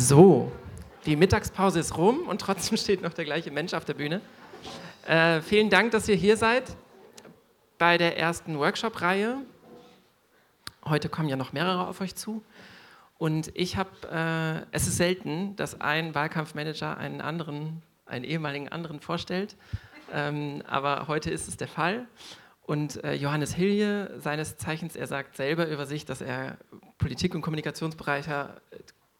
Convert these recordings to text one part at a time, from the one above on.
So, die Mittagspause ist rum und trotzdem steht noch der gleiche Mensch auf der Bühne. Äh, vielen Dank, dass ihr hier seid bei der ersten Workshop-Reihe. Heute kommen ja noch mehrere auf euch zu. Und ich habe, äh, es ist selten, dass ein Wahlkampfmanager einen anderen, einen ehemaligen anderen vorstellt. Ähm, aber heute ist es der Fall. Und äh, Johannes Hilje, seines Zeichens, er sagt selber über sich, dass er Politik- und Kommunikationsberater,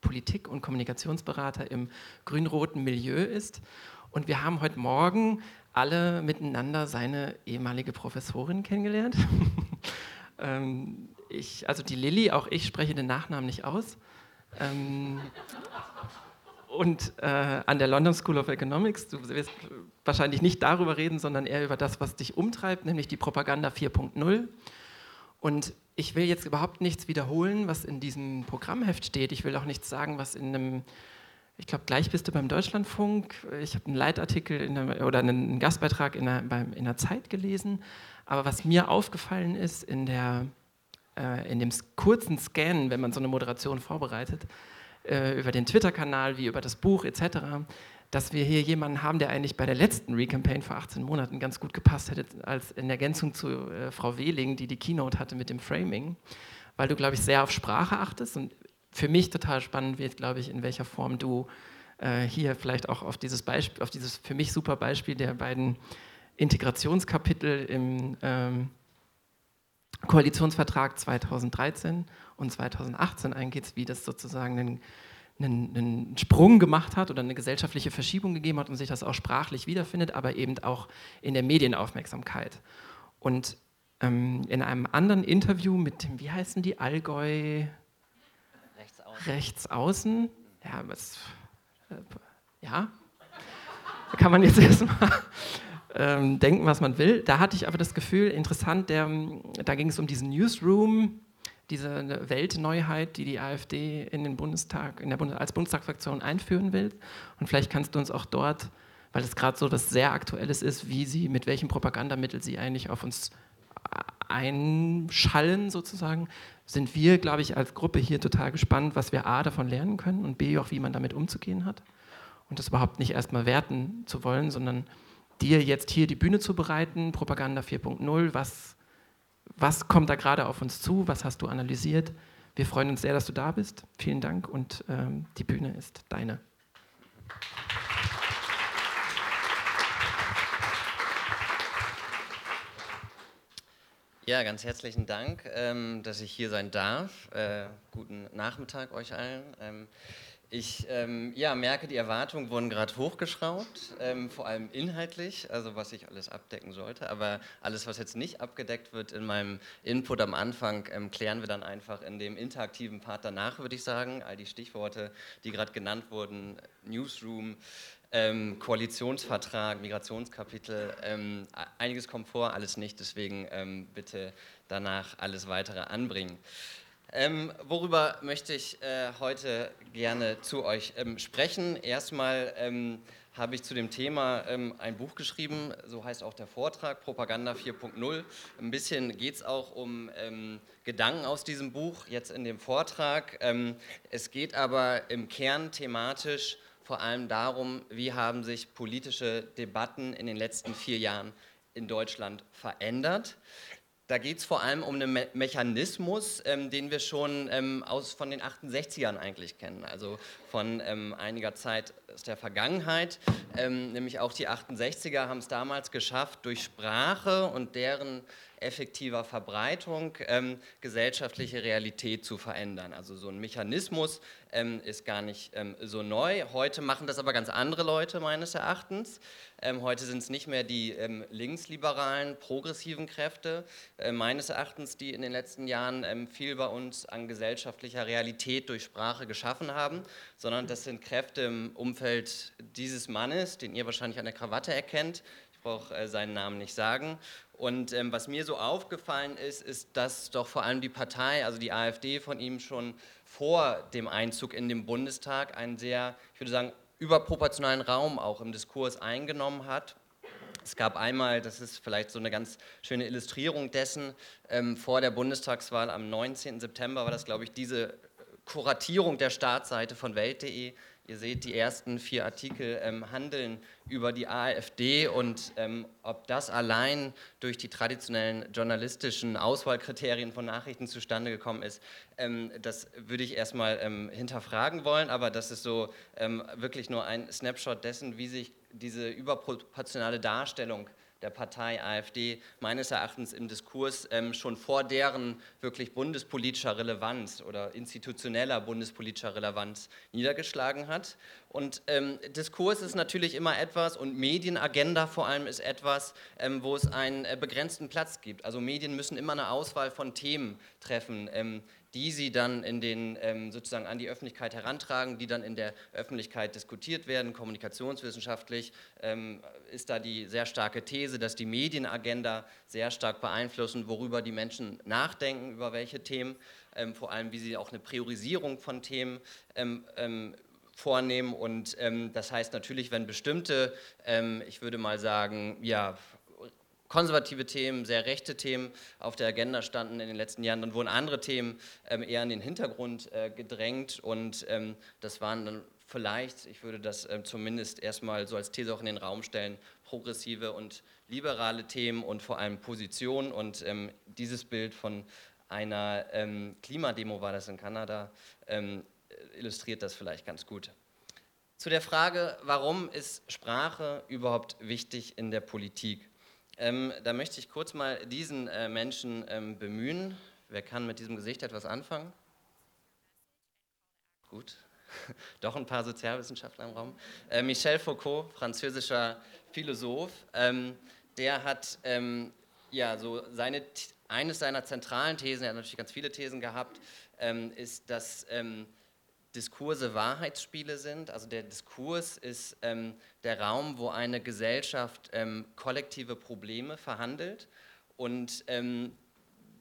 Politik- und Kommunikationsberater im grün-roten Milieu ist. Und wir haben heute Morgen alle miteinander seine ehemalige Professorin kennengelernt. ähm, ich, also die Lilly, auch ich spreche den Nachnamen nicht aus. Ähm, und äh, an der London School of Economics, du wirst wahrscheinlich nicht darüber reden, sondern eher über das, was dich umtreibt, nämlich die Propaganda 4.0. Und ich will jetzt überhaupt nichts wiederholen, was in diesem Programmheft steht. Ich will auch nichts sagen, was in einem, ich glaube, gleich bist du beim Deutschlandfunk. Ich habe einen Leitartikel der, oder einen Gastbeitrag in der, beim, in der Zeit gelesen. Aber was mir aufgefallen ist in, der, äh, in dem kurzen Scan, wenn man so eine Moderation vorbereitet, äh, über den Twitter-Kanal wie über das Buch etc., dass wir hier jemanden haben, der eigentlich bei der letzten Recampaign vor 18 Monaten ganz gut gepasst hätte, als in Ergänzung zu äh, Frau Wehling, die die Keynote hatte mit dem Framing, weil du, glaube ich, sehr auf Sprache achtest und für mich total spannend wird, glaube ich, in welcher Form du äh, hier vielleicht auch auf dieses Beispiel, auf dieses für mich super Beispiel der beiden Integrationskapitel im ähm, Koalitionsvertrag 2013 und 2018 eingeht, wie das sozusagen einen, einen, einen, Sprung gemacht hat oder eine gesellschaftliche Verschiebung gegeben hat und sich das auch sprachlich wiederfindet, aber eben auch in der Medienaufmerksamkeit. Und ähm, in einem anderen Interview mit dem, wie heißen die, Allgäu Rechtsaußen, Rechtsaußen ja, was, äh, ja, da kann man jetzt erstmal ähm, denken, was man will. Da hatte ich aber das Gefühl, interessant, der, da ging es um diesen Newsroom, diese Weltneuheit, die die AfD in den Bundestag, in der Bundes als Bundestagsfraktion einführen will. Und vielleicht kannst du uns auch dort, weil es gerade so was sehr Aktuelles ist, wie sie, mit welchem Propagandamittel sie eigentlich auf uns einschallen sozusagen, sind wir, glaube ich, als Gruppe hier total gespannt, was wir A davon lernen können und B auch, wie man damit umzugehen hat. Und das überhaupt nicht erstmal werten zu wollen, sondern dir jetzt hier die Bühne zu bereiten, Propaganda 4.0, was was kommt da gerade auf uns zu? Was hast du analysiert? Wir freuen uns sehr, dass du da bist. Vielen Dank und ähm, die Bühne ist deine. Ja, ganz herzlichen Dank, ähm, dass ich hier sein darf. Äh, guten Nachmittag euch allen. Ähm, ich ähm, ja, merke, die Erwartungen wurden gerade hochgeschraubt, ähm, vor allem inhaltlich, also was ich alles abdecken sollte. Aber alles, was jetzt nicht abgedeckt wird in meinem Input am Anfang, ähm, klären wir dann einfach in dem interaktiven Part danach, würde ich sagen. All die Stichworte, die gerade genannt wurden, Newsroom, ähm, Koalitionsvertrag, Migrationskapitel, ähm, einiges kommt vor, alles nicht. Deswegen ähm, bitte danach alles weitere anbringen. Ähm, worüber möchte ich äh, heute gerne zu euch ähm, sprechen? Erstmal ähm, habe ich zu dem Thema ähm, ein Buch geschrieben, so heißt auch der Vortrag, Propaganda 4.0. Ein bisschen geht es auch um ähm, Gedanken aus diesem Buch, jetzt in dem Vortrag. Ähm, es geht aber im Kern thematisch vor allem darum, wie haben sich politische Debatten in den letzten vier Jahren in Deutschland verändert. Da geht es vor allem um einen Me Mechanismus, ähm, den wir schon ähm, aus, von den 68ern eigentlich kennen, also von ähm, einiger Zeit aus der Vergangenheit. Ähm, nämlich auch die 68er haben es damals geschafft, durch Sprache und deren effektiver Verbreitung ähm, gesellschaftliche Realität zu verändern. Also so ein Mechanismus ähm, ist gar nicht ähm, so neu. Heute machen das aber ganz andere Leute meines Erachtens. Ähm, heute sind es nicht mehr die ähm, linksliberalen, progressiven Kräfte äh, meines Erachtens, die in den letzten Jahren ähm, viel bei uns an gesellschaftlicher Realität durch Sprache geschaffen haben, sondern das sind Kräfte im Umfeld dieses Mannes, den ihr wahrscheinlich an der Krawatte erkennt. Ich brauche äh, seinen Namen nicht sagen. Und ähm, was mir so aufgefallen ist, ist, dass doch vor allem die Partei, also die AfD von ihm schon vor dem Einzug in den Bundestag einen sehr, ich würde sagen, überproportionalen Raum auch im Diskurs eingenommen hat. Es gab einmal, das ist vielleicht so eine ganz schöne Illustrierung dessen, ähm, vor der Bundestagswahl am 19. September war das, glaube ich, diese Kuratierung der Startseite von Welt.de. Ihr seht, die ersten vier Artikel ähm, handeln über die AfD und ähm, ob das allein durch die traditionellen journalistischen Auswahlkriterien von Nachrichten zustande gekommen ist, ähm, das würde ich erstmal ähm, hinterfragen wollen, aber das ist so ähm, wirklich nur ein Snapshot dessen, wie sich diese überproportionale Darstellung der Partei AfD meines Erachtens im Diskurs ähm, schon vor deren wirklich bundespolitischer Relevanz oder institutioneller bundespolitischer Relevanz niedergeschlagen hat. Und ähm, Diskurs ist natürlich immer etwas und Medienagenda vor allem ist etwas, ähm, wo es einen äh, begrenzten Platz gibt. Also Medien müssen immer eine Auswahl von Themen treffen. Die sie dann in den, ähm, sozusagen an die Öffentlichkeit herantragen, die dann in der Öffentlichkeit diskutiert werden. Kommunikationswissenschaftlich ähm, ist da die sehr starke These, dass die Medienagenda sehr stark beeinflussen, worüber die Menschen nachdenken, über welche Themen, ähm, vor allem wie sie auch eine Priorisierung von Themen ähm, ähm, vornehmen. Und ähm, das heißt natürlich, wenn bestimmte, ich würde mal sagen, ja, konservative Themen, sehr rechte Themen auf der Agenda standen in den letzten Jahren. Dann wurden andere Themen ähm, eher in den Hintergrund äh, gedrängt und ähm, das waren dann vielleicht, ich würde das äh, zumindest erstmal so als These auch in den Raum stellen, progressive und liberale Themen und vor allem Positionen und ähm, dieses Bild von einer ähm, Klimademo war das in Kanada, ähm, illustriert das vielleicht ganz gut. Zu der Frage, warum ist Sprache überhaupt wichtig in der Politik? Ähm, da möchte ich kurz mal diesen äh, Menschen ähm, bemühen. Wer kann mit diesem Gesicht etwas anfangen? Gut, doch ein paar Sozialwissenschaftler im Raum. Äh, Michel Foucault, französischer Philosoph, ähm, der hat ähm, ja so seine, eines seiner zentralen Thesen, er hat natürlich ganz viele Thesen gehabt, ähm, ist, dass ähm, Diskurse Wahrheitsspiele sind. Also der Diskurs ist ähm, der Raum, wo eine Gesellschaft ähm, kollektive Probleme verhandelt. Und ähm,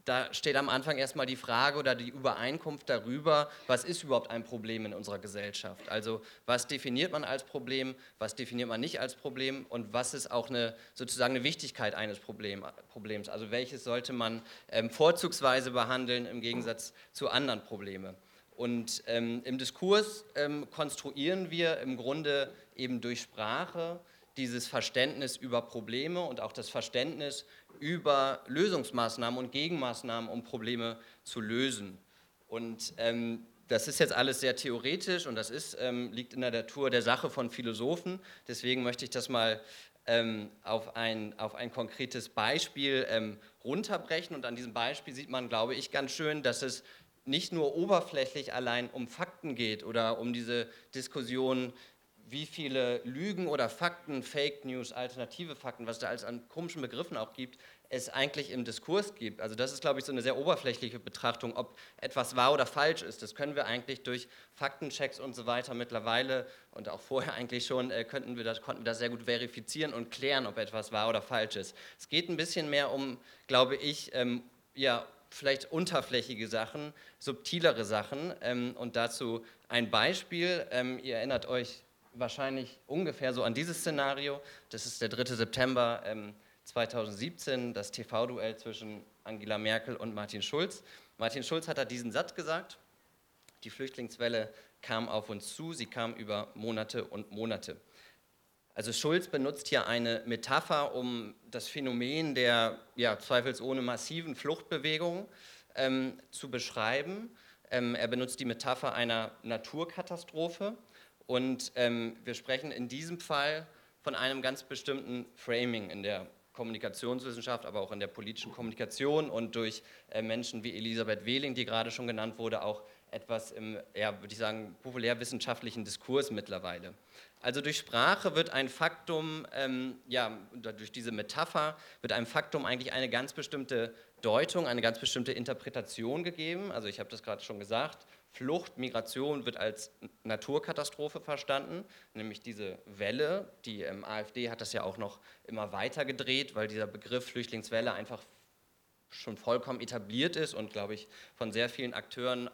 da steht am Anfang erstmal die Frage oder die Übereinkunft darüber, was ist überhaupt ein Problem in unserer Gesellschaft? Also was definiert man als Problem, was definiert man nicht als Problem und was ist auch eine, sozusagen eine Wichtigkeit eines Problem, Problems? Also welches sollte man ähm, vorzugsweise behandeln im Gegensatz zu anderen Problemen? Und ähm, im Diskurs ähm, konstruieren wir im Grunde eben durch Sprache dieses Verständnis über Probleme und auch das Verständnis über Lösungsmaßnahmen und Gegenmaßnahmen, um Probleme zu lösen. Und ähm, das ist jetzt alles sehr theoretisch und das ist, ähm, liegt in der Natur der Sache von Philosophen. Deswegen möchte ich das mal ähm, auf, ein, auf ein konkretes Beispiel ähm, runterbrechen. Und an diesem Beispiel sieht man, glaube ich, ganz schön, dass es nicht nur oberflächlich allein um Fakten geht oder um diese Diskussion, wie viele Lügen oder Fakten, Fake News, alternative Fakten, was da alles an komischen Begriffen auch gibt, es eigentlich im Diskurs gibt. Also das ist, glaube ich, so eine sehr oberflächliche Betrachtung, ob etwas wahr oder falsch ist. Das können wir eigentlich durch Faktenchecks und so weiter mittlerweile und auch vorher eigentlich schon, äh, könnten wir das, konnten wir das sehr gut verifizieren und klären, ob etwas wahr oder falsch ist. Es geht ein bisschen mehr um, glaube ich, ähm, ja, vielleicht unterflächige Sachen, subtilere Sachen. Ähm, und dazu ein Beispiel. Ähm, ihr erinnert euch wahrscheinlich ungefähr so an dieses Szenario. Das ist der 3. September ähm, 2017, das TV-Duell zwischen Angela Merkel und Martin Schulz. Martin Schulz hat da diesen Satz gesagt. Die Flüchtlingswelle kam auf uns zu, sie kam über Monate und Monate. Also Schulz benutzt hier eine Metapher, um das Phänomen der ja, zweifelsohne massiven Fluchtbewegung ähm, zu beschreiben. Ähm, er benutzt die Metapher einer Naturkatastrophe und ähm, wir sprechen in diesem Fall von einem ganz bestimmten Framing in der Kommunikationswissenschaft, aber auch in der politischen Kommunikation und durch äh, Menschen wie Elisabeth Wehling, die gerade schon genannt wurde, auch etwas im, ja, würde ich sagen, populärwissenschaftlichen Diskurs mittlerweile. Also durch Sprache wird ein Faktum, ähm, ja, durch diese Metapher wird einem Faktum eigentlich eine ganz bestimmte Deutung, eine ganz bestimmte Interpretation gegeben. Also ich habe das gerade schon gesagt, Flucht, Migration wird als Naturkatastrophe verstanden, nämlich diese Welle. Die ähm, AfD hat das ja auch noch immer weiter gedreht, weil dieser Begriff Flüchtlingswelle einfach schon vollkommen etabliert ist und, glaube ich, von sehr vielen Akteuren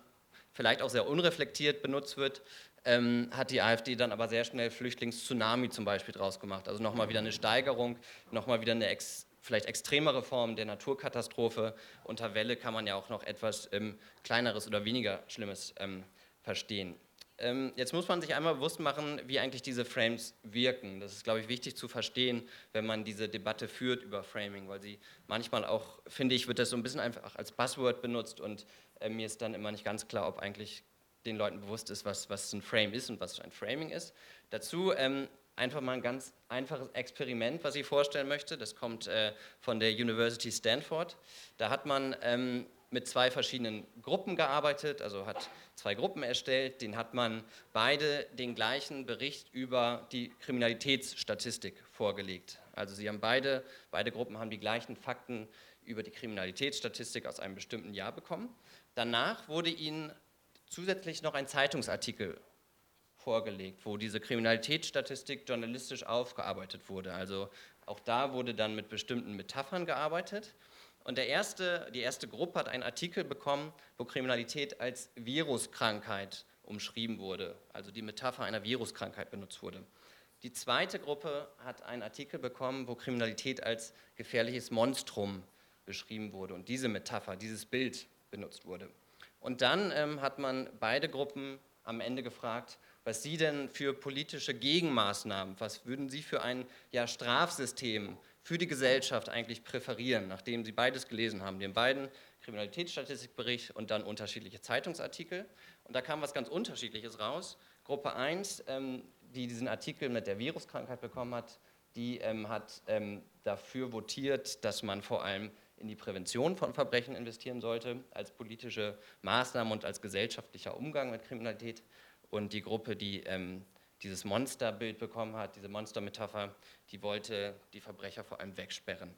vielleicht auch sehr unreflektiert benutzt wird, ähm, hat die AfD dann aber sehr schnell Flüchtlingstsunami zum Beispiel draus gemacht. Also nochmal wieder eine Steigerung, nochmal wieder eine ex, vielleicht extremere Form der Naturkatastrophe. Unter Welle kann man ja auch noch etwas ähm, Kleineres oder weniger Schlimmes ähm, verstehen. Ähm, jetzt muss man sich einmal bewusst machen, wie eigentlich diese Frames wirken. Das ist, glaube ich, wichtig zu verstehen, wenn man diese Debatte führt über Framing, weil sie manchmal auch, finde ich, wird das so ein bisschen einfach als Buzzword benutzt und äh, mir ist dann immer nicht ganz klar, ob eigentlich den Leuten bewusst ist, was, was ein Frame ist und was ein Framing ist. Dazu ähm, einfach mal ein ganz einfaches Experiment, was ich vorstellen möchte. Das kommt äh, von der University Stanford. Da hat man ähm, mit zwei verschiedenen Gruppen gearbeitet, also hat zwei Gruppen erstellt, den hat man beide den gleichen Bericht über die Kriminalitätsstatistik vorgelegt. Also sie haben beide, beide Gruppen haben die gleichen Fakten über die Kriminalitätsstatistik aus einem bestimmten Jahr bekommen. Danach wurde ihnen zusätzlich noch ein Zeitungsartikel vorgelegt, wo diese Kriminalitätsstatistik journalistisch aufgearbeitet wurde. Also auch da wurde dann mit bestimmten Metaphern gearbeitet. Und der erste, die erste Gruppe hat einen Artikel bekommen, wo Kriminalität als Viruskrankheit umschrieben wurde, also die Metapher einer Viruskrankheit benutzt wurde. Die zweite Gruppe hat einen Artikel bekommen, wo Kriminalität als gefährliches Monstrum beschrieben wurde und diese Metapher, dieses Bild benutzt wurde. Und dann ähm, hat man beide Gruppen am Ende gefragt, was sie denn für politische Gegenmaßnahmen, was würden sie für ein ja, Strafsystem für die Gesellschaft eigentlich präferieren, nachdem Sie beides gelesen haben, den beiden Kriminalitätsstatistikbericht und dann unterschiedliche Zeitungsartikel. Und da kam was ganz Unterschiedliches raus. Gruppe 1, ähm, die diesen Artikel mit der Viruskrankheit bekommen hat, die ähm, hat ähm, dafür votiert, dass man vor allem in die Prävention von Verbrechen investieren sollte, als politische Maßnahme und als gesellschaftlicher Umgang mit Kriminalität. Und die Gruppe, die ähm, dieses Monsterbild bekommen hat, diese Monstermetapher, die wollte die Verbrecher vor allem wegsperren.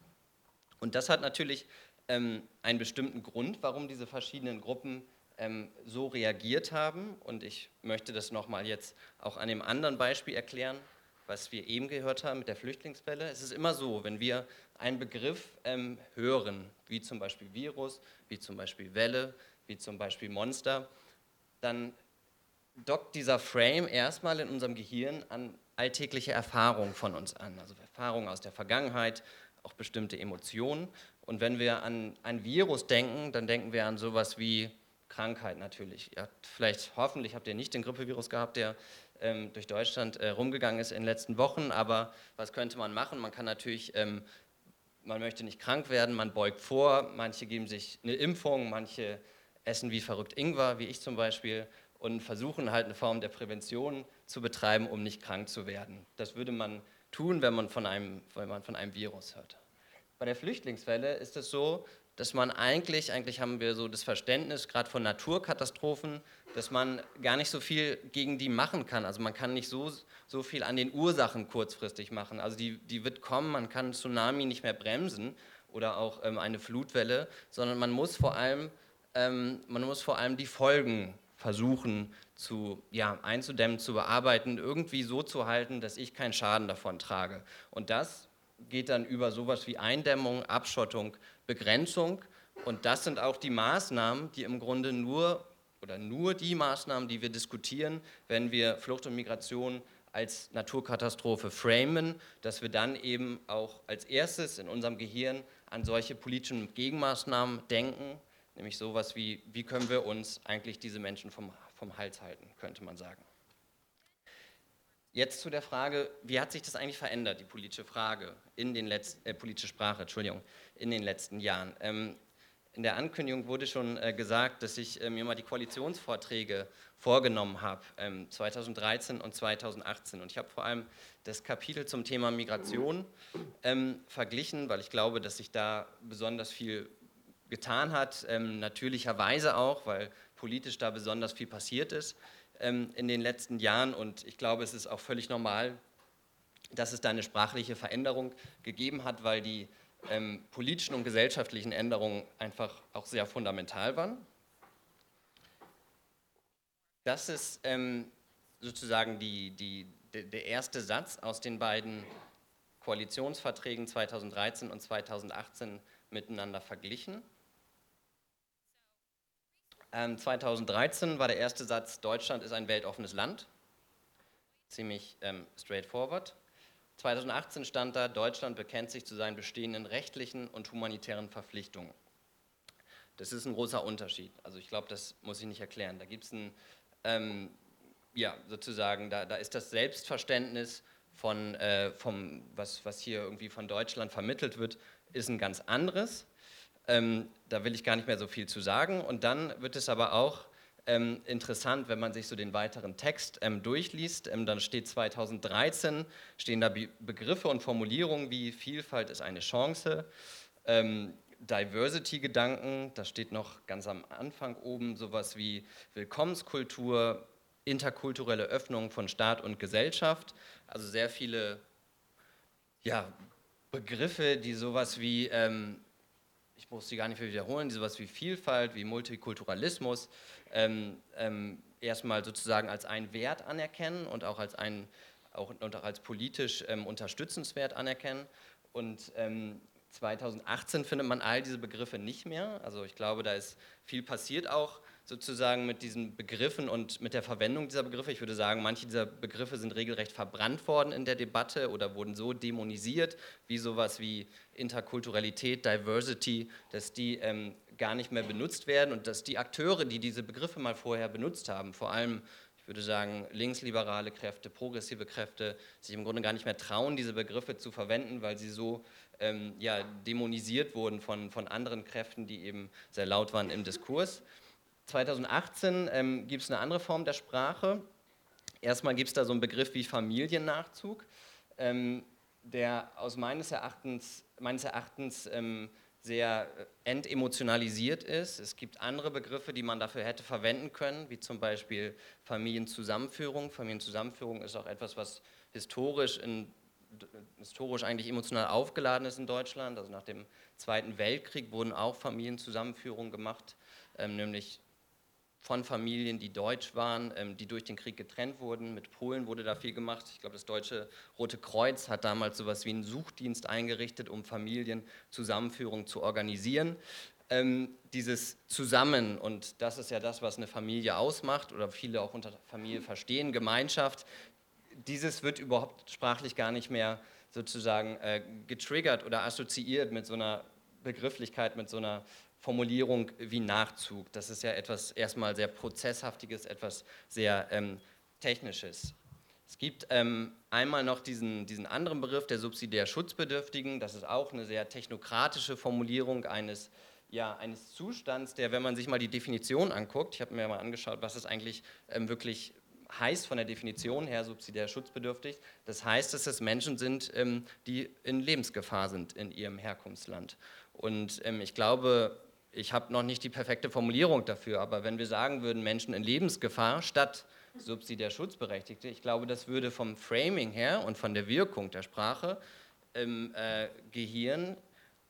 Und das hat natürlich ähm, einen bestimmten Grund, warum diese verschiedenen Gruppen ähm, so reagiert haben. Und ich möchte das nochmal jetzt auch an dem anderen Beispiel erklären, was wir eben gehört haben mit der Flüchtlingswelle. Es ist immer so, wenn wir einen Begriff ähm, hören, wie zum Beispiel Virus, wie zum Beispiel Welle, wie zum Beispiel Monster, dann dockt dieser Frame erstmal in unserem Gehirn an alltägliche Erfahrungen von uns an, also Erfahrungen aus der Vergangenheit, auch bestimmte Emotionen. Und wenn wir an ein Virus denken, dann denken wir an sowas wie Krankheit natürlich. Ihr habt vielleicht, hoffentlich habt ihr nicht den Grippevirus gehabt, der ähm, durch Deutschland äh, rumgegangen ist in den letzten Wochen, aber was könnte man machen? Man kann natürlich, ähm, man möchte nicht krank werden, man beugt vor, manche geben sich eine Impfung, manche essen wie verrückt Ingwer, wie ich zum Beispiel, und versuchen halt eine Form der Prävention zu betreiben, um nicht krank zu werden. Das würde man tun, wenn man von einem, wenn man von einem Virus hört. Bei der Flüchtlingswelle ist es so, dass man eigentlich, eigentlich haben wir so das Verständnis, gerade von Naturkatastrophen, dass man gar nicht so viel gegen die machen kann. Also man kann nicht so, so viel an den Ursachen kurzfristig machen. Also die, die wird kommen, man kann Tsunami nicht mehr bremsen oder auch ähm, eine Flutwelle, sondern man muss vor allem, ähm, man muss vor allem die Folgen versuchen zu, ja, einzudämmen, zu bearbeiten, irgendwie so zu halten, dass ich keinen Schaden davon trage. Und das geht dann über sowas wie Eindämmung, Abschottung, Begrenzung. Und das sind auch die Maßnahmen, die im Grunde nur oder nur die Maßnahmen, die wir diskutieren, wenn wir Flucht und Migration als Naturkatastrophe framen, dass wir dann eben auch als erstes in unserem Gehirn an solche politischen Gegenmaßnahmen denken Nämlich sowas wie, wie können wir uns eigentlich diese Menschen vom, vom Hals halten, könnte man sagen. Jetzt zu der Frage, wie hat sich das eigentlich verändert, die politische Frage, in den letzten, äh, politische Sprache, Entschuldigung, in den letzten Jahren. Ähm, in der Ankündigung wurde schon äh, gesagt, dass ich äh, mir mal die Koalitionsvorträge vorgenommen habe, ähm, 2013 und 2018. Und ich habe vor allem das Kapitel zum Thema Migration ähm, verglichen, weil ich glaube, dass sich da besonders viel getan hat, ähm, natürlicherweise auch, weil politisch da besonders viel passiert ist ähm, in den letzten Jahren. Und ich glaube, es ist auch völlig normal, dass es da eine sprachliche Veränderung gegeben hat, weil die ähm, politischen und gesellschaftlichen Änderungen einfach auch sehr fundamental waren. Das ist ähm, sozusagen die, die, der erste Satz aus den beiden Koalitionsverträgen 2013 und 2018 miteinander verglichen. 2013 ähm, war der erste Satz, Deutschland ist ein weltoffenes Land. Ziemlich ähm, straightforward. 2018 stand da, Deutschland bekennt sich zu seinen bestehenden rechtlichen und humanitären Verpflichtungen. Das ist ein großer Unterschied. Also ich glaube, das muss ich nicht erklären. Da gibt es einen ähm, ja, sozusagen, da, da ist das Selbstverständnis von, äh, vom, was, was hier irgendwie von Deutschland vermittelt wird, ist ein ganz anderes. Ähm, da will ich gar nicht mehr so viel zu sagen. Und dann wird es aber auch ähm, interessant, wenn man sich so den weiteren Text ähm, durchliest. Ähm, dann steht 2013, stehen da Be Begriffe und Formulierungen wie Vielfalt ist eine Chance, ähm, Diversity-Gedanken, da steht noch ganz am Anfang oben sowas wie Willkommenskultur, interkulturelle Öffnung von Staat und Gesellschaft. Also sehr viele ja, Begriffe, die sowas wie ähm, ich muss sie gar nicht mehr wiederholen, sowas wie Vielfalt, wie Multikulturalismus, ähm, ähm, erstmal sozusagen als einen Wert anerkennen und auch als einen auch, und auch als politisch ähm, unterstützenswert anerkennen. Und 2018 ähm, findet man all diese Begriffe nicht mehr. Also ich glaube, da ist viel passiert auch sozusagen mit diesen Begriffen und mit der Verwendung dieser Begriffe. Ich würde sagen, manche dieser Begriffe sind regelrecht verbrannt worden in der Debatte oder wurden so dämonisiert, wie sowas wie Interkulturalität, Diversity, dass die ähm, gar nicht mehr benutzt werden und dass die Akteure, die diese Begriffe mal vorher benutzt haben, vor allem ich würde sagen, linksliberale Kräfte, progressive Kräfte, sich im Grunde gar nicht mehr trauen, diese Begriffe zu verwenden, weil sie so ähm, ja, dämonisiert wurden von, von anderen Kräften, die eben sehr laut waren im Diskurs. 2018 ähm, gibt es eine andere Form der Sprache. Erstmal gibt es da so einen Begriff wie Familiennachzug, ähm, der aus meines Erachtens, meines Erachtens ähm, sehr äh, entemotionalisiert ist. Es gibt andere Begriffe, die man dafür hätte verwenden können, wie zum Beispiel Familienzusammenführung. Familienzusammenführung ist auch etwas, was historisch, in, historisch eigentlich emotional aufgeladen ist in Deutschland. Also nach dem Zweiten Weltkrieg wurden auch Familienzusammenführungen gemacht, ähm, nämlich von Familien, die deutsch waren, ähm, die durch den Krieg getrennt wurden. Mit Polen wurde da viel gemacht. Ich glaube, das Deutsche Rote Kreuz hat damals so etwas wie einen Suchdienst eingerichtet, um Familienzusammenführung zu organisieren. Ähm, dieses Zusammen, und das ist ja das, was eine Familie ausmacht, oder viele auch unter Familie verstehen, Gemeinschaft, dieses wird überhaupt sprachlich gar nicht mehr sozusagen äh, getriggert oder assoziiert mit so einer Begrifflichkeit, mit so einer Formulierung wie Nachzug. Das ist ja etwas erstmal sehr Prozesshaftiges, etwas sehr ähm, Technisches. Es gibt ähm, einmal noch diesen, diesen anderen Begriff der subsidiär Schutzbedürftigen. Das ist auch eine sehr technokratische Formulierung eines, ja, eines Zustands, der, wenn man sich mal die Definition anguckt, ich habe mir mal angeschaut, was es eigentlich ähm, wirklich heißt von der Definition her subsidiär schutzbedürftig. Das heißt, dass es Menschen sind, ähm, die in Lebensgefahr sind in ihrem Herkunftsland. Und ähm, ich glaube, ich habe noch nicht die perfekte Formulierung dafür, aber wenn wir sagen würden, Menschen in Lebensgefahr statt subsidiär Schutzberechtigte, ich glaube, das würde vom Framing her und von der Wirkung der Sprache im äh, Gehirn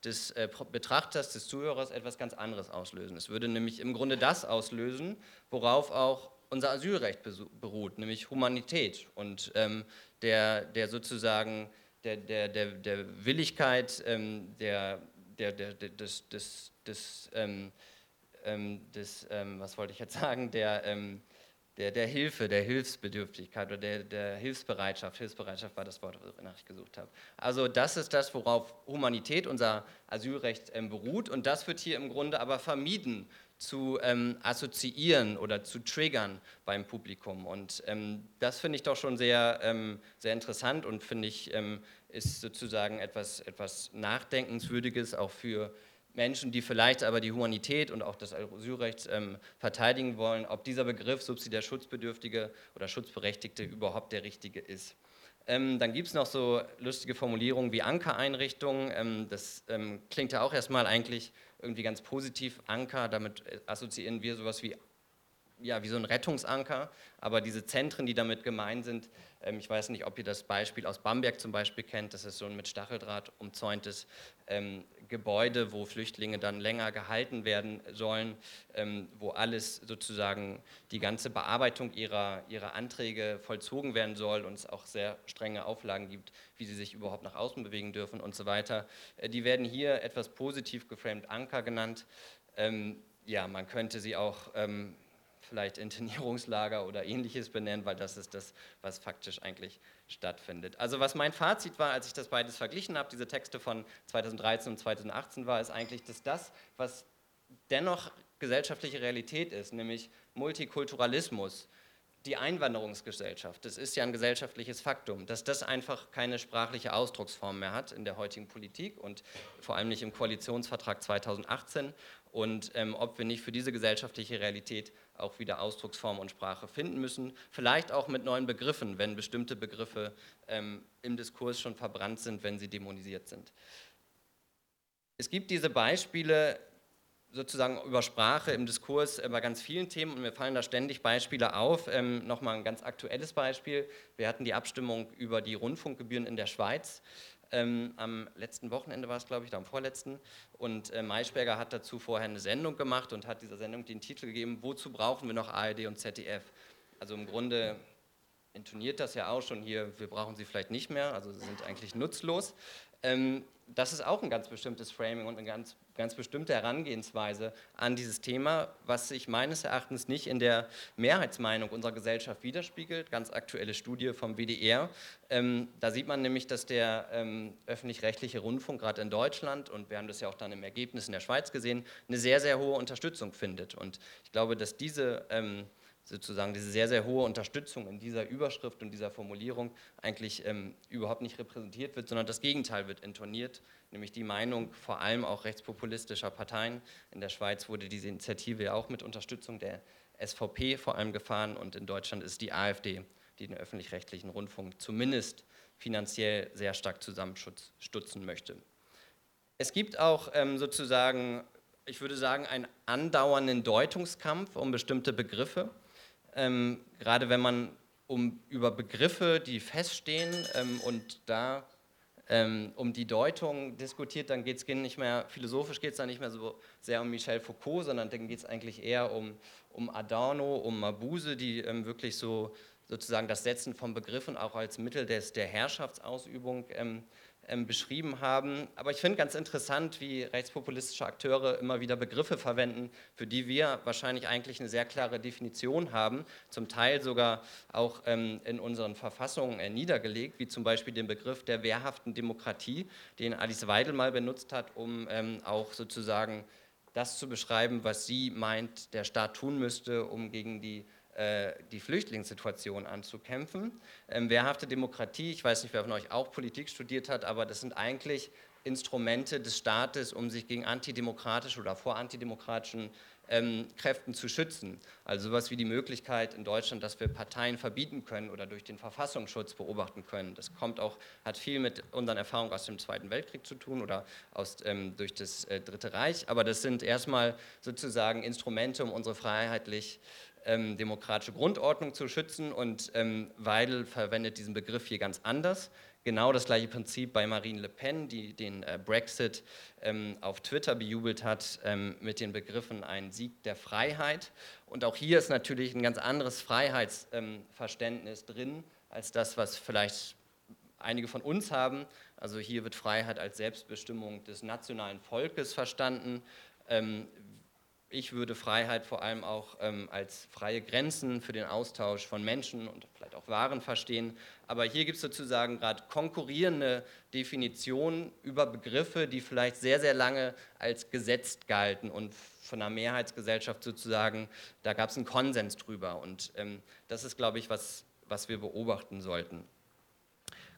des äh, Betrachters, des Zuhörers etwas ganz anderes auslösen. Es würde nämlich im Grunde das auslösen, worauf auch unser Asylrecht beruht, nämlich Humanität und ähm, der, der sozusagen der, der, der, der Willigkeit ähm, der, der, der, des, des, des, ähm, ähm, des ähm, was wollte ich jetzt sagen, der, ähm, der, der Hilfe, der Hilfsbedürftigkeit oder der, der Hilfsbereitschaft. Hilfsbereitschaft war das Wort, was ich gesucht habe. Also das ist das, worauf Humanität, unser Asylrecht ähm, beruht und das wird hier im Grunde aber vermieden zu ähm, assoziieren oder zu triggern beim Publikum. Und ähm, das finde ich doch schon sehr, sehr interessant und finde ich, ist sozusagen etwas, etwas Nachdenkenswürdiges auch für Menschen, die vielleicht aber die Humanität und auch das Asylrecht ähm, verteidigen wollen, ob dieser Begriff subsidiär Schutzbedürftige oder Schutzberechtigte überhaupt der richtige ist. Ähm, dann gibt es noch so lustige Formulierungen wie Ankereinrichtungen. Ähm, das ähm, klingt ja auch erstmal eigentlich irgendwie ganz positiv. Anker, damit assoziieren wir sowas wie ja, wie so ein Rettungsanker, aber diese Zentren, die damit gemeint sind, ich weiß nicht, ob ihr das Beispiel aus Bamberg zum Beispiel kennt, das ist so ein mit Stacheldraht umzäuntes ähm, Gebäude, wo Flüchtlinge dann länger gehalten werden sollen, ähm, wo alles sozusagen die ganze Bearbeitung ihrer, ihrer Anträge vollzogen werden soll und es auch sehr strenge Auflagen gibt, wie sie sich überhaupt nach außen bewegen dürfen und so weiter. Äh, die werden hier etwas positiv geframed Anker genannt. Ähm, ja, man könnte sie auch ähm, vielleicht Internierungslager oder ähnliches benennen, weil das ist das, was faktisch eigentlich stattfindet. Also was mein Fazit war, als ich das beides verglichen habe, diese Texte von 2013 und 2018 war, ist eigentlich, dass das, was dennoch gesellschaftliche Realität ist, nämlich Multikulturalismus, die Einwanderungsgesellschaft, das ist ja ein gesellschaftliches Faktum, dass das einfach keine sprachliche Ausdrucksform mehr hat in der heutigen Politik und vor allem nicht im Koalitionsvertrag 2018 und ähm, ob wir nicht für diese gesellschaftliche Realität auch wieder Ausdrucksform und Sprache finden müssen, vielleicht auch mit neuen Begriffen, wenn bestimmte Begriffe ähm, im Diskurs schon verbrannt sind, wenn sie dämonisiert sind. Es gibt diese Beispiele sozusagen über Sprache im Diskurs bei ganz vielen Themen und mir fallen da ständig Beispiele auf. Ähm, Nochmal ein ganz aktuelles Beispiel. Wir hatten die Abstimmung über die Rundfunkgebühren in der Schweiz. Ähm, am letzten Wochenende war es, glaube ich, oder am vorletzten. Und äh, Maischberger hat dazu vorher eine Sendung gemacht und hat dieser Sendung den Titel gegeben, wozu brauchen wir noch ARD und ZDF? Also im Grunde intoniert das ja auch schon hier, wir brauchen sie vielleicht nicht mehr, also sie sind eigentlich nutzlos. Ähm, das ist auch ein ganz bestimmtes Framing und eine ganz, ganz bestimmte Herangehensweise an dieses Thema, was sich meines Erachtens nicht in der Mehrheitsmeinung unserer Gesellschaft widerspiegelt. Ganz aktuelle Studie vom WDR. Ähm, da sieht man nämlich, dass der ähm, öffentlich-rechtliche Rundfunk gerade in Deutschland, und wir haben das ja auch dann im Ergebnis in der Schweiz gesehen, eine sehr, sehr hohe Unterstützung findet. Und ich glaube, dass diese ähm, sozusagen diese sehr, sehr hohe Unterstützung in dieser Überschrift und dieser Formulierung eigentlich ähm, überhaupt nicht repräsentiert wird, sondern das Gegenteil wird intoniert, nämlich die Meinung vor allem auch rechtspopulistischer Parteien. In der Schweiz wurde diese Initiative ja auch mit Unterstützung der SVP vor allem gefahren und in Deutschland ist die AfD, die den öffentlich-rechtlichen Rundfunk zumindest finanziell sehr stark zusammenstutzen möchte. Es gibt auch ähm, sozusagen, ich würde sagen, einen andauernden Deutungskampf um bestimmte Begriffe ähm, gerade wenn man um, über Begriffe, die feststehen ähm, und da ähm, um die Deutung diskutiert, dann geht es nicht mehr, philosophisch geht es dann nicht mehr so sehr um Michel Foucault, sondern dann geht es eigentlich eher um, um Adorno, um Mabuse, die ähm, wirklich so sozusagen das Setzen von Begriffen auch als Mittel des, der Herrschaftsausübung ähm, beschrieben haben. Aber ich finde ganz interessant, wie rechtspopulistische Akteure immer wieder Begriffe verwenden, für die wir wahrscheinlich eigentlich eine sehr klare Definition haben, zum Teil sogar auch ähm, in unseren Verfassungen äh, niedergelegt, wie zum Beispiel den Begriff der wehrhaften Demokratie, den Alice Weidel mal benutzt hat, um ähm, auch sozusagen das zu beschreiben, was sie meint, der Staat tun müsste, um gegen die die Flüchtlingssituation anzukämpfen. Ähm, wehrhafte Demokratie, ich weiß nicht, wer von euch auch Politik studiert hat, aber das sind eigentlich Instrumente des Staates, um sich gegen antidemokratische oder vor antidemokratischen ähm, Kräften zu schützen. Also sowas wie die Möglichkeit in Deutschland, dass wir Parteien verbieten können oder durch den Verfassungsschutz beobachten können. Das kommt auch, hat viel mit unseren Erfahrungen aus dem Zweiten Weltkrieg zu tun oder aus, ähm, durch das äh, Dritte Reich. Aber das sind erstmal sozusagen Instrumente, um unsere freiheitlich ähm, demokratische Grundordnung zu schützen und ähm, Weidel verwendet diesen Begriff hier ganz anders. Genau das gleiche Prinzip bei Marine Le Pen, die den äh, Brexit ähm, auf Twitter bejubelt hat ähm, mit den Begriffen ein Sieg der Freiheit. Und auch hier ist natürlich ein ganz anderes Freiheitsverständnis drin als das, was vielleicht einige von uns haben. Also hier wird Freiheit als Selbstbestimmung des nationalen Volkes verstanden. Ich würde Freiheit vor allem auch ähm, als freie Grenzen für den Austausch von Menschen und vielleicht auch Waren verstehen. Aber hier gibt es sozusagen gerade konkurrierende Definitionen über Begriffe, die vielleicht sehr, sehr lange als gesetzt galten und von der Mehrheitsgesellschaft sozusagen, da gab es einen Konsens drüber. Und ähm, das ist, glaube ich, was, was wir beobachten sollten.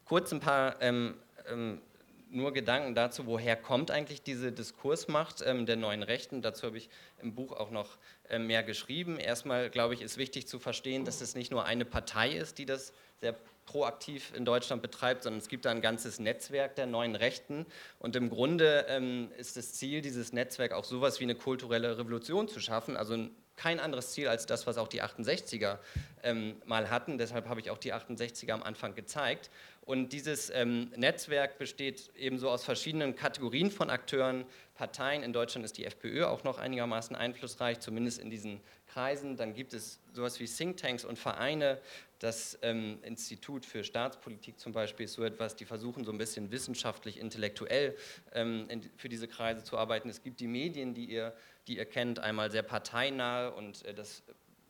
Kurz ein paar ähm, ähm nur Gedanken dazu, woher kommt eigentlich diese Diskursmacht ähm, der neuen Rechten. Dazu habe ich im Buch auch noch äh, mehr geschrieben. Erstmal, glaube ich, ist wichtig zu verstehen, dass es nicht nur eine Partei ist, die das sehr proaktiv in Deutschland betreibt, sondern es gibt da ein ganzes Netzwerk der neuen Rechten. Und im Grunde ähm, ist das Ziel dieses Netzwerks auch sowas wie eine kulturelle Revolution zu schaffen. Also kein anderes Ziel als das, was auch die 68er ähm, mal hatten. Deshalb habe ich auch die 68er am Anfang gezeigt. Und dieses ähm, Netzwerk besteht ebenso aus verschiedenen Kategorien von Akteuren, Parteien. In Deutschland ist die FPÖ auch noch einigermaßen einflussreich, zumindest in diesen Kreisen. Dann gibt es sowas wie Thinktanks und Vereine. Das ähm, Institut für Staatspolitik zum Beispiel ist so etwas, die versuchen so ein bisschen wissenschaftlich, intellektuell ähm, in, für diese Kreise zu arbeiten. Es gibt die Medien, die ihr, die ihr kennt, einmal sehr parteinahe und äh, das,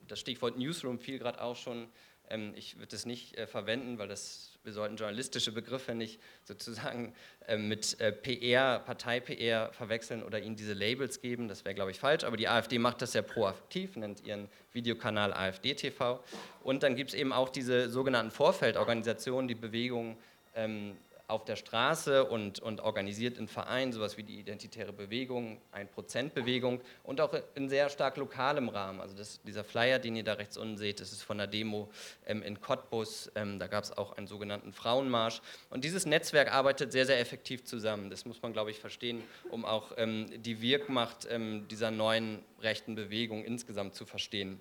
das Stichwort Newsroom fiel gerade auch schon Ähm, ich würde das nicht äh, verwenden, weil das, wir sollten journalistische Begriffe nicht sozusagen äh, mit äh, PR, Partei-PR verwechseln oder ihnen diese Labels geben. Das wäre, glaube ich, falsch. Aber die AfD macht das sehr proaktiv, nennt ihren Videokanal AfD TV. Und dann gibt es eben auch diese sogenannten Vorfeldorganisationen, die Bewegungen ähm, auf der Straße und, und organisiert in Vereinen, sowas wie die Identitäre Bewegung, 1%-Bewegung und auch in sehr stark lokalem Rahmen. Also das, dieser Flyer, den ihr da rechts unten seht, das ist von der Demo ähm, in Cottbus. Ähm, da gab es auch einen sogenannten Frauenmarsch. Und dieses Netzwerk arbeitet sehr, sehr effektiv zusammen. Das muss man, glaube ich, verstehen, um auch ähm, die Wirkmacht ähm, dieser neuen rechten Bewegung insgesamt zu verstehen.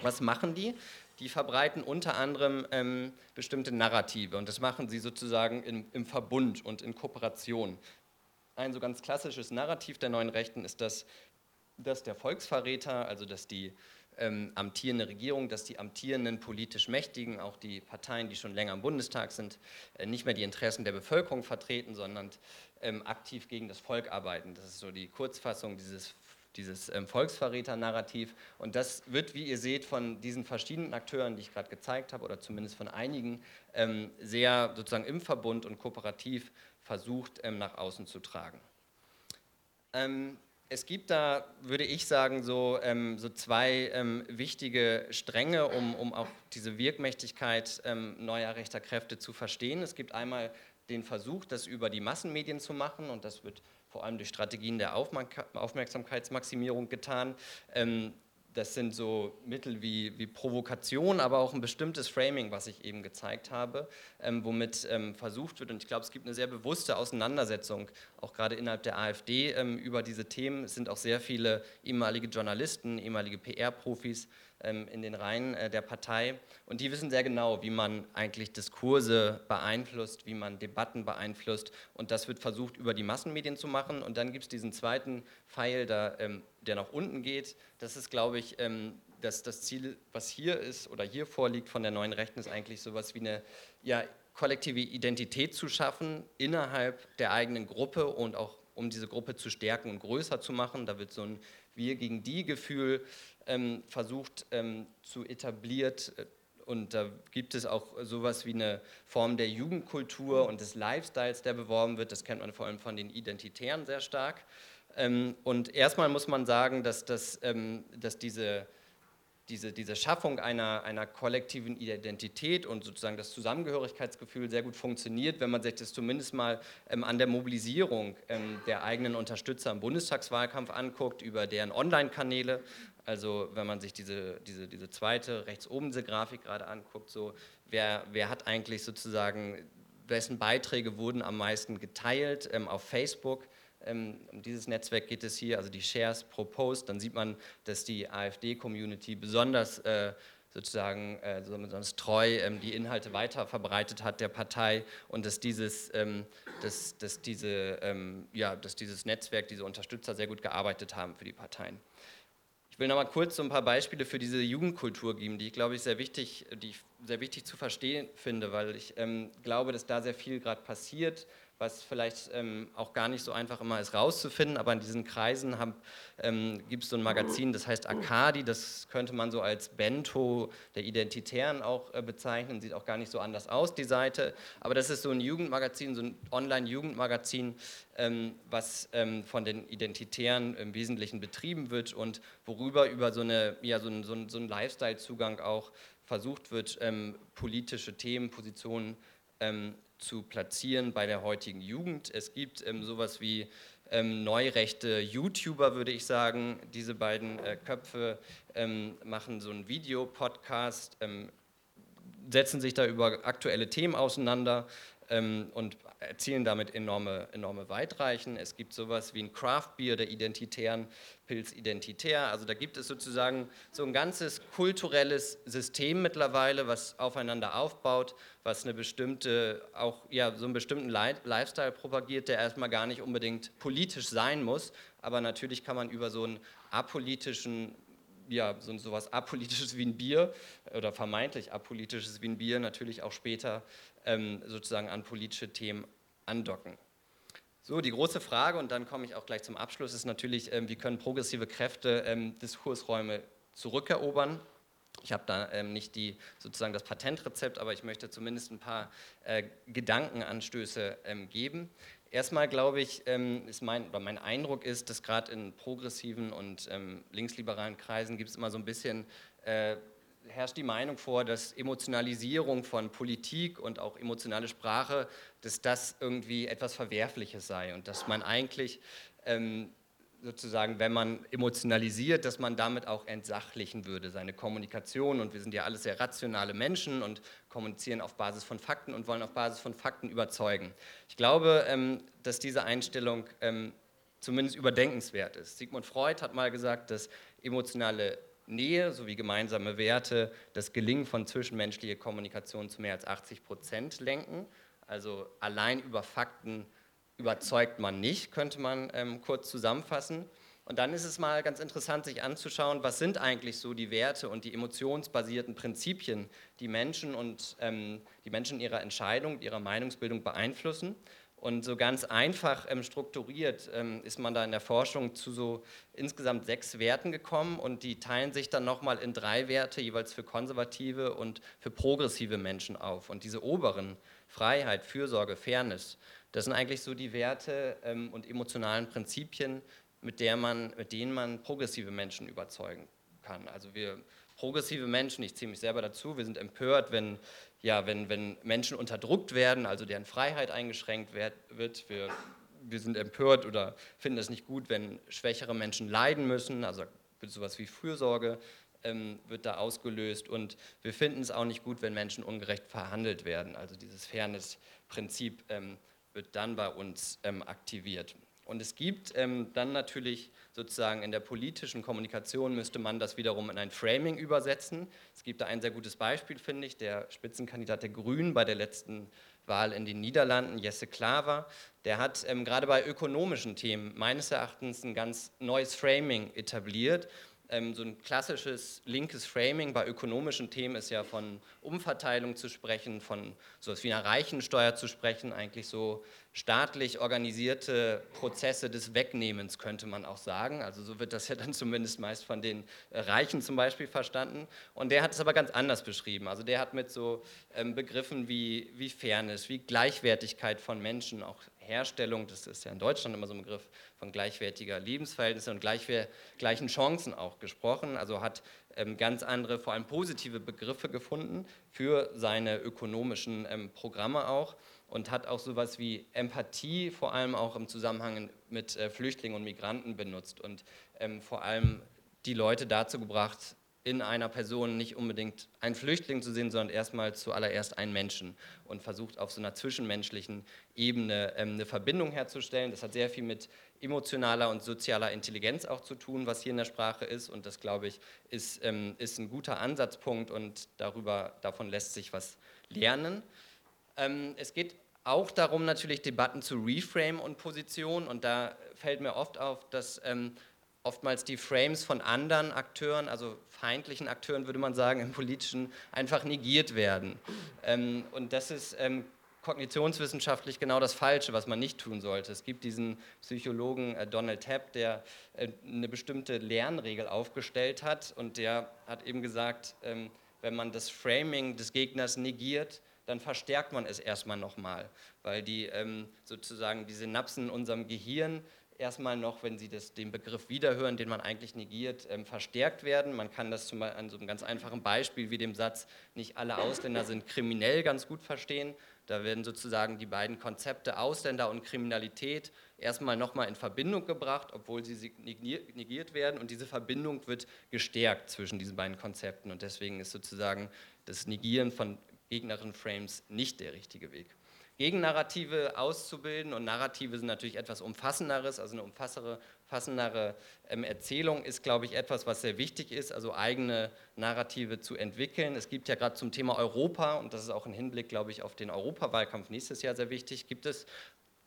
Was machen die? Die verbreiten unter anderem ähm, bestimmte Narrative und das machen sie sozusagen in, im Verbund und in Kooperation. Ein so ganz klassisches Narrativ der neuen Rechten ist das, dass der Volksverräter, also dass die ähm, amtierende Regierung, dass die amtierenden politisch Mächtigen, auch die Parteien, die schon länger im Bundestag sind, äh, nicht mehr die Interessen der Bevölkerung vertreten, sondern ähm, aktiv gegen das Volk arbeiten. Das ist so die Kurzfassung dieses dieses ähm, Volksverräter-Narrativ. Und das wird, wie ihr seht, von diesen verschiedenen Akteuren, die ich gerade gezeigt habe, oder zumindest von einigen, ähm, sehr sozusagen im Verbund und kooperativ versucht, ähm, nach außen zu tragen. Ähm, es gibt da, würde ich sagen, so, ähm, so zwei ähm, wichtige Stränge, um, um auch diese Wirkmächtigkeit neuer rechter Kräfte zu verstehen. Es gibt einmal den Versuch, das über die Massenmedien zu machen und das wird vor allem durch Strategien der Aufmerksamkeitsmaximierung getan. Ähm, das sind so Mittel wie, wie Provokation, aber auch ein bestimmtes Framing, was ich eben gezeigt habe, ähm, womit ähm, versucht wird, und ich glaube, es gibt eine sehr bewusste Auseinandersetzung, auch gerade innerhalb der AfD, ähm, über diese Themen. Es sind auch sehr viele ehemalige Journalisten, ehemalige PR-Profis, ähm, in den Reihen äh, der Partei. Und die wissen sehr genau, wie man eigentlich Diskurse beeinflusst, wie man Debatten beeinflusst. Und das wird versucht, über die Massenmedien zu machen. Und dann gibt es diesen zweiten Pfeil, da, ähm, der nach unten geht. Das ist, glaube ich, ähm, dass das Ziel, was hier ist oder hier vorliegt von der neuen Rechten, ist eigentlich sowas wie eine ja, kollektive Identität zu schaffen innerhalb der eigenen Gruppe und auch um diese Gruppe zu stärken und größer zu machen. Da wird so ein Wir gegen die Gefühl ähm, versucht ähm, zu etabliert. Und da gibt es auch sowas wie eine Form der Jugendkultur und des Lifestyles, der beworben wird. Das kennt man vor allem von den Identitären sehr stark. Ähm, und erstmal muss man sagen, dass, das, ähm, dass diese diese, diese Schaffung einer, einer kollektiven Identität und sozusagen das Zusammengehörigkeitsgefühl sehr gut funktioniert, wenn man sich das zumindest mal ähm, an der Mobilisierung ähm, der eigenen Unterstützer im Bundestagswahlkampf anguckt, über deren Online-Kanäle. Also wenn man sich diese, diese, diese zweite, rechts oben diese Grafik gerade anguckt, so wer, wer hat eigentlich sozusagen, wessen Beiträge wurden am meisten geteilt ähm, auf Facebook, um dieses Netzwerk geht es hier, also die Shares pro Post, dann sieht man, dass die AfD-Community besonders äh, sozusagen äh, besonders treu ähm, die Inhalte weiter verbreitet hat der Partei und dass dieses, ähm, dass, dass, diese, ähm, ja, dass dieses Netzwerk, diese Unterstützer sehr gut gearbeitet haben für die Parteien. Ich will noch mal kurz so ein paar Beispiele für diese Jugendkultur geben, die ich glaube ich sehr wichtig, die ich sehr wichtig zu verstehen finde, weil ich ähm, glaube, dass da sehr viel gerade passiert was vielleicht ähm, auch gar nicht so einfach immer ist rauszufinden, aber in diesen Kreisen ähm, gibt es so ein Magazin, das heißt Akadi, das könnte man so als Bento der Identitären auch äh, bezeichnen, sieht auch gar nicht so anders aus, die Seite, aber das ist so ein Jugendmagazin, so ein Online-Jugendmagazin, ähm, was ähm, von den Identitären im Wesentlichen betrieben wird und worüber über so, eine, ja, so, ein, so, ein, so einen Lifestyle-Zugang auch versucht wird, ähm, politische Themen, Positionen ähm, zu platzieren bei der heutigen Jugend. Es gibt ähm, sowas wie ähm, neurechte YouTuber, würde ich sagen. Diese beiden äh, Köpfe ähm, machen so einen Videopodcast, ähm, setzen sich da über aktuelle Themen auseinander ähm, und erzielen damit enorme, enorme Weitreichen. Es gibt sowas wie ein Craft Beer der Identitären, Pilz Identitär. Also da gibt es sozusagen so ein ganzes kulturelles System mittlerweile, was aufeinander aufbaut, was eine bestimmte, auch ja, so einen bestimmten Lifestyle propagiert, der erstmal gar nicht unbedingt politisch sein muss. Aber natürlich kann man über so einen apolitischen ja, so, so Apolitisches wie ein Bier oder vermeintlich Apolitisches wie ein Bier natürlich auch später ähm, sozusagen an politische Themen andocken. So, die große Frage, und dann komme ich auch gleich zum Abschluss, ist natürlich, ähm, wie können progressive Kräfte ähm, Diskursräume zurückerobern? Ich habe da ähm, nicht die, sozusagen das Patentrezept, aber ich möchte zumindest ein paar äh, Gedankenanstöße ähm, geben. Erstmal glaube ich, ähm, ist mein, oder mein Eindruck ist, dass gerade in progressiven und ähm, linksliberalen Kreisen gibt es immer so ein bisschen, äh, herrscht die Meinung vor, dass Emotionalisierung von Politik und auch emotionale Sprache, dass das irgendwie etwas Verwerfliches sei und dass man eigentlich ähm, sozusagen, wenn man emotionalisiert, dass man damit auch entsachlichen würde, seine Kommunikation. Und wir sind ja alles sehr rationale Menschen und kommunizieren auf Basis von Fakten und wollen auf Basis von Fakten überzeugen. Ich glaube, ähm, dass diese Einstellung ähm, zumindest überdenkenswert ist. Sigmund Freud hat mal gesagt, dass emotionale Nähe sowie gemeinsame Werte das Gelingen von zwischenmenschlicher Kommunikation zu mehr als 80 Prozent lenken. Also allein über Fakten überzeugt man nicht, könnte man ähm, kurz zusammenfassen. Und dann ist es mal ganz interessant, sich anzuschauen, was sind eigentlich so die Werte und die emotionsbasierten Prinzipien, die Menschen und ähm, die Menschen in ihrer Entscheidung, ihrer Meinungsbildung beeinflussen. Und so ganz einfach ähm, strukturiert ähm, ist man da in der Forschung zu so insgesamt sechs Werten gekommen und die teilen sich dann nochmal in drei Werte, jeweils für konservative und für progressive Menschen auf. Und diese oberen, Freiheit, Fürsorge, Fairness, das sind eigentlich so die Werte ähm, und emotionalen Prinzipien, mit, der man, mit denen man progressive Menschen überzeugen kann. Also wir progressive Menschen, ich ziehe mich selber dazu, wir sind empört, wenn, ja, wenn, wenn Menschen unterdrückt werden, also deren Freiheit eingeschränkt wird. Wir, wir sind empört oder finden es nicht gut, wenn schwächere Menschen leiden müssen, also sowas wie Fürsorge ähm, wird da ausgelöst und wir finden es auch nicht gut, wenn Menschen ungerecht verhandelt werden. Also dieses Fairness-Prinzip ähm, wird dann bei uns ähm, aktiviert. Und es gibt ähm, dann natürlich sozusagen in der politischen Kommunikation müsste man das wiederum in ein Framing übersetzen. Es gibt da ein sehr gutes Beispiel, finde ich, der Spitzenkandidat der Grünen bei der letzten Wahl in den Niederlanden, Jesse Klaver, der hat ähm, gerade bei ökonomischen Themen meines Erachtens ein ganz neues Framing etabliert ähm, so ein klassisches linkes Framing bei ökonomischen Themen ist ja von Umverteilung zu sprechen, von so etwas wie einer Reichensteuer zu sprechen, eigentlich so staatlich organisierte Prozesse des Wegnehmens, könnte man auch sagen. Also so wird das ja dann zumindest meist von den Reichen zum Beispiel verstanden. Und der hat es aber ganz anders beschrieben. Also der hat mit so ähm, Begriffen wie, wie Fairness, wie Gleichwertigkeit von Menschen, auch Herstellung, das ist ja in Deutschland immer so ein Begriff von gleichwertiger Lebensverhältnisse und gleichen Chancen auch gesprochen. Also hat ähm, ganz andere, vor allem positive Begriffe gefunden für seine ökonomischen ähm, Programme auch und hat auch sowas wie Empathie vor allem auch im Zusammenhang mit äh, Flüchtlingen und Migranten benutzt und ähm, vor allem die Leute dazu gebracht, in einer Person nicht unbedingt einen Flüchtling zu sehen, sondern erstmal zuallererst einen Menschen und versucht auf so einer zwischenmenschlichen Ebene ähm, eine Verbindung herzustellen. Das hat sehr viel mit emotionaler und sozialer Intelligenz auch zu tun, was hier in der Sprache ist und das, glaube ich, ist, ähm, ist ein guter Ansatzpunkt und darüber, davon lässt sich was lernen. Ähm, es geht auch darum, natürlich Debatten zu reframe und Position und da fällt mir oft auf, dass ähm, oftmals die Frames von anderen Akteuren, also feindlichen Akteuren würde man sagen, im politischen, einfach negiert werden. Ähm, und das ist ähm, kognitionswissenschaftlich genau das Falsche, was man nicht tun sollte. Es gibt diesen Psychologen äh, Donald Tapp, der äh, eine bestimmte Lernregel aufgestellt hat und der hat eben gesagt, ähm, wenn man das Framing des Gegners negiert, dann verstärkt man es erstmal nochmal, weil die ähm, sozusagen die Synapsen in unserem Gehirn erstmal noch, wenn Sie das, den Begriff wiederhören, den man eigentlich negiert, ähm, verstärkt werden. Man kann das zum Beispiel an so einem ganz einfachen Beispiel wie dem Satz, nicht alle Ausländer sind kriminell ganz gut verstehen. Da werden sozusagen die beiden Konzepte Ausländer und Kriminalität erstmal nochmal in Verbindung gebracht, obwohl sie negiert werden. Und diese Verbindung wird gestärkt zwischen diesen beiden Konzepten. Und deswegen ist sozusagen das Negieren von gegnerischen Frames nicht der richtige Weg. Gegennarrative auszubilden und Narrative sind natürlich etwas Umfassenderes, also eine umfassendere ähm, Erzählung ist, glaube ich, etwas, was sehr wichtig ist, also eigene Narrative zu entwickeln. Es gibt ja gerade zum Thema Europa, und das ist auch im Hinblick, glaube ich, auf den Europawahlkampf nächstes Jahr sehr wichtig, gibt es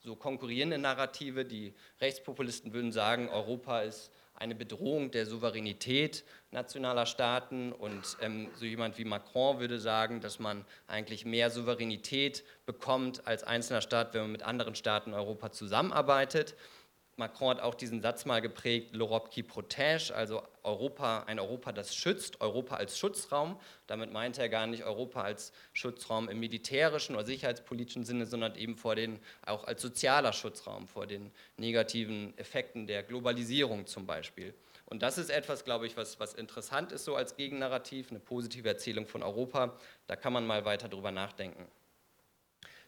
so konkurrierende Narrative. Die Rechtspopulisten würden sagen, Europa ist eine Bedrohung der Souveränität nationaler Staaten. Und ähm, so jemand wie Macron würde sagen, dass man eigentlich mehr Souveränität bekommt als einzelner Staat, wenn man mit anderen Staaten Europa zusammenarbeitet. Macron hat auch diesen Satz mal geprägt, l'Europe qui protège, also Europa, ein Europa, das schützt, Europa als Schutzraum. Damit meint er gar nicht Europa als Schutzraum im militärischen oder sicherheitspolitischen Sinne, sondern eben vor den, auch als sozialer Schutzraum vor den negativen Effekten der Globalisierung zum Beispiel. Und das ist etwas, glaube ich, was, was interessant ist so als Gegennarrativ, eine positive Erzählung von Europa. Da kann man mal weiter drüber nachdenken.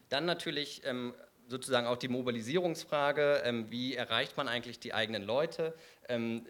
Dann natürlich ähm, sozusagen auch die Mobilisierungsfrage, ähm, wie erreicht man eigentlich die eigenen Leute. Ähm,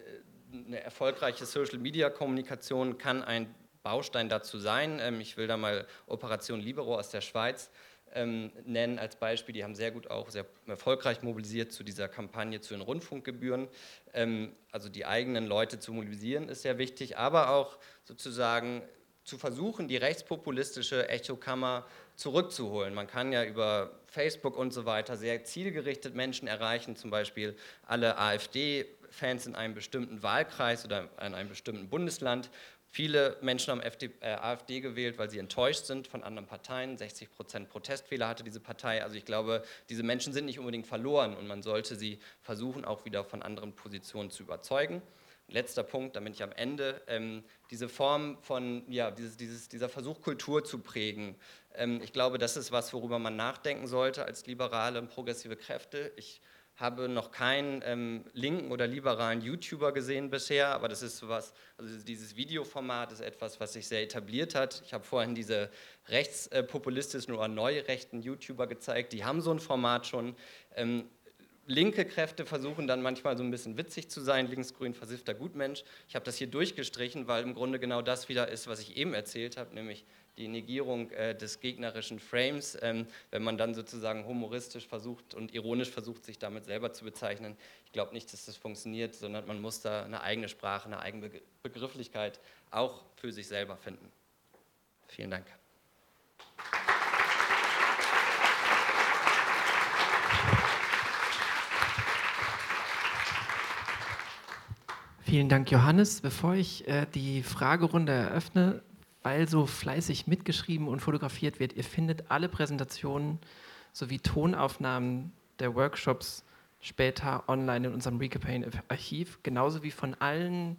eine erfolgreiche Social-Media-Kommunikation kann ein Baustein dazu sein. Ähm, ich will da mal Operation Libero aus der Schweiz ähm, nennen als Beispiel. Die haben sehr gut auch sehr erfolgreich mobilisiert zu dieser Kampagne zu den Rundfunkgebühren. Ähm, also die eigenen Leute zu mobilisieren ist sehr wichtig, aber auch sozusagen zu versuchen, die rechtspopulistische Echokammer zurückzuholen. Man kann ja über Facebook und so weiter sehr zielgerichtet Menschen erreichen, zum Beispiel alle AfD-Fans in einem bestimmten Wahlkreis oder in einem bestimmten Bundesland. Viele Menschen haben FD, äh, AfD gewählt, weil sie enttäuscht sind von anderen Parteien. 60 Prozent Protestfehler hatte diese Partei. Also ich glaube, diese Menschen sind nicht unbedingt verloren und man sollte sie versuchen, auch wieder von anderen Positionen zu überzeugen letzter Punkt, damit ich am Ende, ähm, diese Form von, ja, dieses, dieses, dieser Versuch, Kultur zu prägen. Ähm, ich glaube, das ist was, worüber man nachdenken sollte als liberale und progressive Kräfte. Ich habe noch keinen ähm, linken oder liberalen YouTuber gesehen bisher, aber das ist sowas, also dieses Videoformat ist etwas, was sich sehr etabliert hat. Ich habe vorhin diese rechtspopulistischen oder neurechten YouTuber gezeigt, die haben so ein Format schon. Ähm, linke Kräfte versuchen dann manchmal so ein bisschen witzig zu sein, linksgrün versiffter Gutmensch. Ich habe das hier durchgestrichen, weil im Grunde genau das wieder ist, was ich eben erzählt habe, nämlich die Negierung äh, des gegnerischen Frames, ähm, wenn man dann sozusagen humoristisch versucht und ironisch versucht, sich damit selber zu bezeichnen. Ich glaube nicht, dass das funktioniert, sondern man muss da eine eigene Sprache, eine eigene Begrifflichkeit auch für sich selber finden. Vielen Dank. Vielen Dank, Johannes. Bevor ich äh, die Fragerunde eröffne, weil so fleißig mitgeschrieben und fotografiert wird, ihr findet alle Präsentationen sowie Tonaufnahmen der Workshops später online in unserem Recampaign-Archiv, genauso wie von allen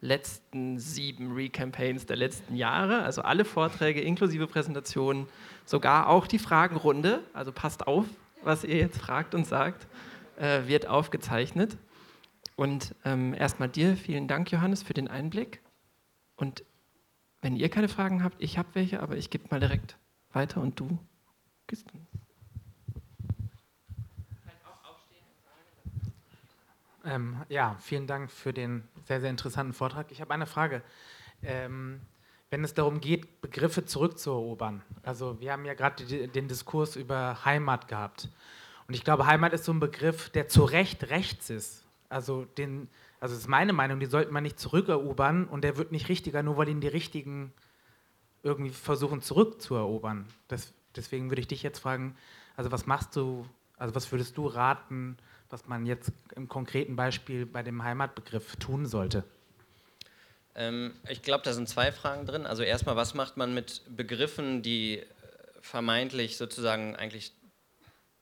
letzten sieben Recampaigns der letzten Jahre, also alle Vorträge inklusive Präsentationen, sogar auch die Fragenrunde, also passt auf, was ihr jetzt fragt und sagt, äh, wird aufgezeichnet. Und ähm, erstmal dir vielen Dank, Johannes, für den Einblick. Und wenn ihr keine Fragen habt, ich habe welche, aber ich gebe mal direkt weiter und du gehst dann. Ähm, ja, vielen Dank für den sehr, sehr interessanten Vortrag. Ich habe eine Frage. Ähm, wenn es darum geht, Begriffe zurückzuerobern, also wir haben ja gerade den Diskurs über Heimat gehabt. Und ich glaube, Heimat ist so ein Begriff, der zu Recht rechts ist. Also, den, also das ist meine Meinung, die sollte man nicht zurückerobern und der wird nicht richtiger, nur weil ihn die Richtigen irgendwie versuchen zurückzuerobern. Das, deswegen würde ich dich jetzt fragen, also was machst du, also was würdest du raten, was man jetzt im konkreten Beispiel bei dem Heimatbegriff tun sollte? Ähm, ich glaube, da sind zwei Fragen drin. Also erstmal, was macht man mit Begriffen, die äh, vermeintlich sozusagen eigentlich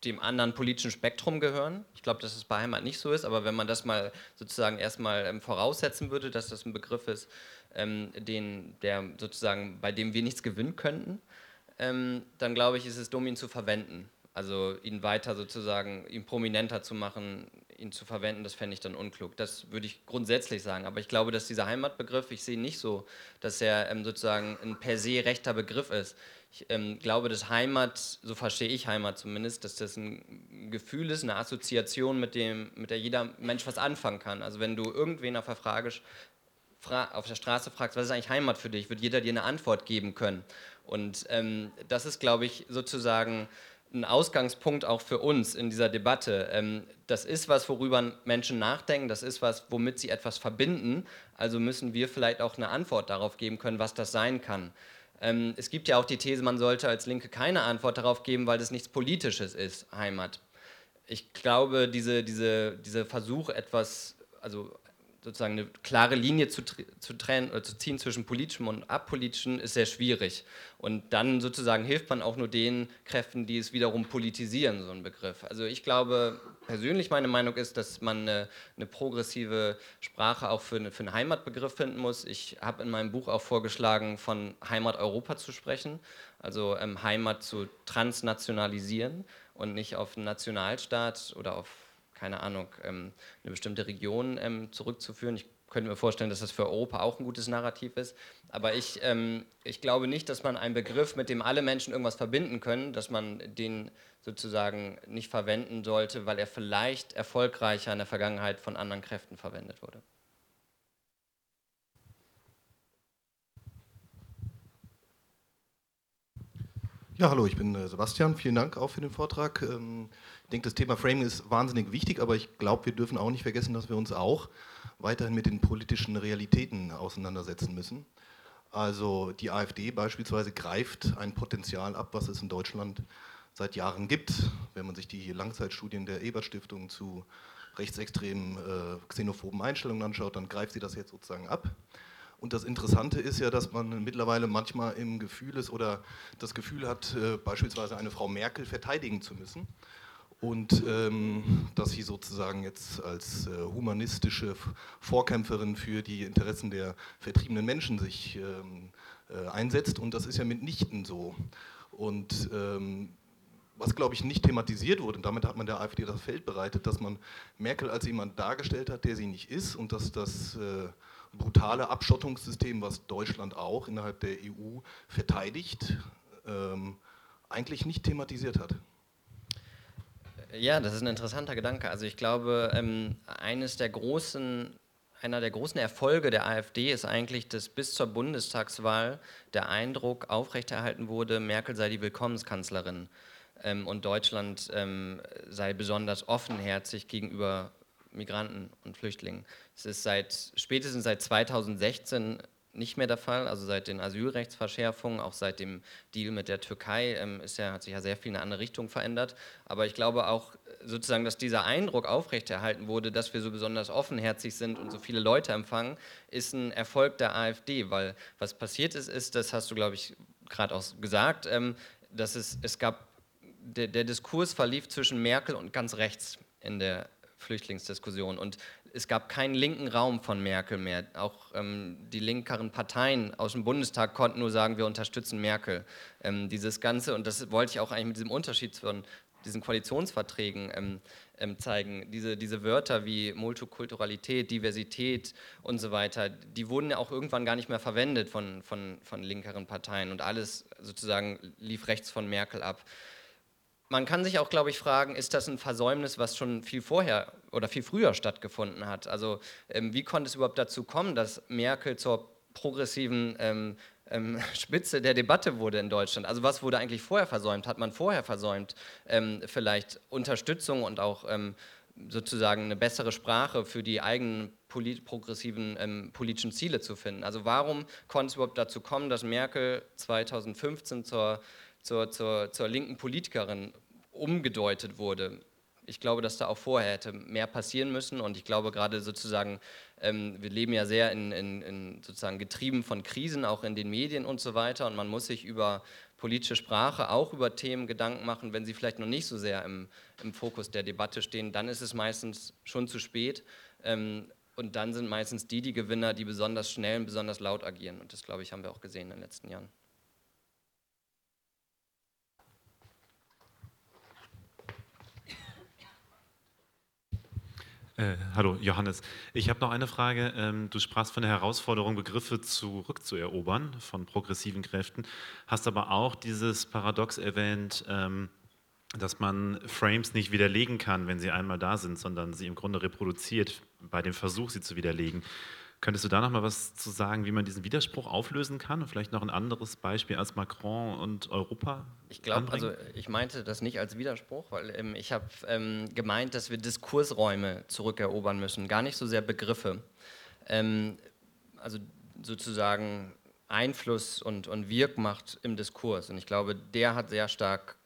dem anderen politischen Spektrum gehören. Ich glaube, dass es bei Heimat nicht so ist, aber wenn man das mal sozusagen erstmal ähm, voraussetzen würde, dass das ein Begriff ist, ähm, den, der sozusagen, bei dem wir nichts gewinnen könnten, ähm, dann glaube ich, ist es dumm, ihn zu verwenden. Also ihn weiter sozusagen, ihn prominenter zu machen, ihn zu verwenden, das fände ich dann unklug. Das würde ich grundsätzlich sagen. Aber ich glaube, dass dieser Heimatbegriff, ich sehe nicht so, dass er ähm, sozusagen ein per se rechter Begriff ist. Ich ähm, glaube, dass Heimat, so verstehe ich Heimat zumindest, dass das ein Gefühl ist, eine Assoziation, mit, dem, mit der jeder Mensch was anfangen kann. Also wenn du irgendwen auf der, Frage, auf der Straße fragst, was ist eigentlich Heimat für dich, wird jeder dir eine Antwort geben können. Und ähm, das ist, glaube ich, sozusagen ein Ausgangspunkt auch für uns in dieser Debatte. Ähm, das ist was, worüber Menschen nachdenken, das ist was, womit sie etwas verbinden. Also müssen wir vielleicht auch eine Antwort darauf geben können, was das sein kann. Ähm, es gibt ja auch die These, man sollte als Linke keine Antwort darauf geben, weil das nichts Politisches ist, Heimat. Ich glaube, diese, diese, dieser Versuch, etwas, also sozusagen eine klare Linie zu, zu, trennen, oder zu ziehen zwischen politischem und apolitischem ist sehr schwierig. Und dann sozusagen hilft man auch nur den Kräften, die es wiederum politisieren, so ein Begriff. Also ich glaube, persönlich meine Meinung ist, dass man eine, eine progressive Sprache auch für, eine, für einen Heimatbegriff finden muss. Ich habe in meinem Buch auch vorgeschlagen, von Heimat Europa zu sprechen, also ähm, Heimat zu transnationalisieren und nicht auf einen Nationalstaat oder auf keine Ahnung, ähm, eine bestimmte Region ähm, zurückzuführen. Ich könnte mir vorstellen, dass das für Europa auch ein gutes Narrativ ist. Aber ich, ähm, ich glaube nicht, dass man einen Begriff, mit dem alle Menschen irgendwas verbinden können, dass man den sozusagen nicht verwenden sollte, weil er vielleicht erfolgreicher in der Vergangenheit von anderen Kräften verwendet wurde. Ja, hallo, ich bin äh, Sebastian. Vielen Dank auch für den Vortrag. Ähm, ich denke, das Thema Framing ist wahnsinnig wichtig, aber ich glaube, wir dürfen auch nicht vergessen, dass wir uns auch weiterhin mit den politischen Realitäten auseinandersetzen müssen. Also die AfD beispielsweise greift ein Potenzial ab, was es in Deutschland seit Jahren gibt. Wenn man sich die Langzeitstudien der Ebert-Stiftung zu rechtsextremen, äh, xenophoben Einstellungen anschaut, dann greift sie das jetzt sozusagen ab. Und das Interessante ist ja, dass man mittlerweile manchmal im Gefühl ist oder das Gefühl hat, äh, beispielsweise eine Frau Merkel verteidigen zu müssen. Und ähm, dass sie sozusagen jetzt als äh, humanistische Vorkämpferin für die Interessen der vertriebenen Menschen sich ähm, äh, einsetzt. Und das ist ja mitnichten so. Und ähm, was, glaube ich, nicht thematisiert wurde, und damit hat man der AfD das Feld bereitet, dass man Merkel als jemand dargestellt hat, der sie nicht ist und dass das äh, brutale Abschottungssystem, was Deutschland auch innerhalb der EU verteidigt, ähm, eigentlich nicht thematisiert hat. Ja, das ist ein interessanter Gedanke. Also ich glaube, ähm, eines der großen, einer der großen Erfolge der AfD ist eigentlich, dass bis zur Bundestagswahl der Eindruck aufrechterhalten wurde, Merkel sei die Willkommenskanzlerin ähm, und Deutschland ähm, sei besonders offenherzig gegenüber Migranten und Flüchtlingen. Es ist seit spätestens seit 2016 nicht mehr der Fall, also seit den Asylrechtsverschärfungen, auch seit dem Deal mit der Türkei ähm, ist ja, hat sich ja sehr viel in eine andere Richtung verändert. Aber ich glaube auch sozusagen, dass dieser Eindruck aufrechterhalten wurde, dass wir so besonders offenherzig sind und so viele Leute empfangen, ist ein Erfolg der AfD, weil was passiert ist, ist, das hast du, glaube ich, gerade auch gesagt, ähm, dass es, es gab, der, der Diskurs verlief zwischen Merkel und ganz rechts in der Flüchtlingsdiskussion. Und es gab keinen linken Raum von Merkel mehr. Auch ähm, die linkeren Parteien aus dem Bundestag konnten nur sagen, wir unterstützen Merkel. Ähm, dieses Ganze, und das wollte ich auch eigentlich mit diesem Unterschied von diesen Koalitionsverträgen ähm, ähm zeigen. Diese, diese Wörter wie Multikulturalität, Diversität und so weiter, die wurden ja auch irgendwann gar nicht mehr verwendet von, von, von linkeren Parteien und alles sozusagen lief rechts von Merkel ab man kann sich auch, glaube ich, fragen, ist das ein Versäumnis, was schon viel vorher oder viel früher stattgefunden hat? Also ähm, wie konnte es überhaupt dazu kommen, dass Merkel zur progressiven ähm, ähm, Spitze der Debatte wurde in Deutschland? Also was wurde eigentlich vorher versäumt? Hat man vorher versäumt, ähm, vielleicht Unterstützung und auch ähm, sozusagen eine bessere Sprache für die eigenen polit progressiven ähm, politischen Ziele zu finden? Also warum konnte es überhaupt dazu kommen, dass Merkel 2015 zur zur, zur, zur linken Politikerin umgedeutet wurde. Ich glaube, dass da auch vorher hätte mehr passieren müssen. Und ich glaube gerade sozusagen, ähm, wir leben ja sehr in, in, in, sozusagen getrieben von Krisen, auch in den Medien und so weiter. Und man muss sich über politische Sprache auch über Themen Gedanken machen, wenn sie vielleicht noch nicht so sehr im, im Fokus der Debatte stehen, dann ist es meistens schon zu spät. Ähm, und dann sind meistens die die Gewinner, die besonders schnell und besonders laut agieren. Und das glaube ich haben wir auch gesehen in den letzten Jahren. Äh, hallo, Johannes. Ich habe noch eine Frage. Ähm, du sprachst von der Herausforderung, Begriffe zurückzuerobern von progressiven Kräften, hast aber auch dieses Paradox erwähnt, ähm, dass man Frames nicht widerlegen kann, wenn sie einmal da sind, sondern sie im Grunde reproduziert bei dem Versuch, sie zu widerlegen. Könntest du da noch mal was zu sagen, wie man diesen Widerspruch auflösen kann und vielleicht noch ein anderes Beispiel als Macron und Europa? Ich glaube, also ich meinte das nicht als Widerspruch, weil ähm, ich habe ähm, gemeint, dass wir Diskursräume zurückerobern müssen, gar nicht so sehr Begriffe. Ähm, also sozusagen Einfluss und, und Wirkmacht im Diskurs. Und ich glaube, der hat sehr stark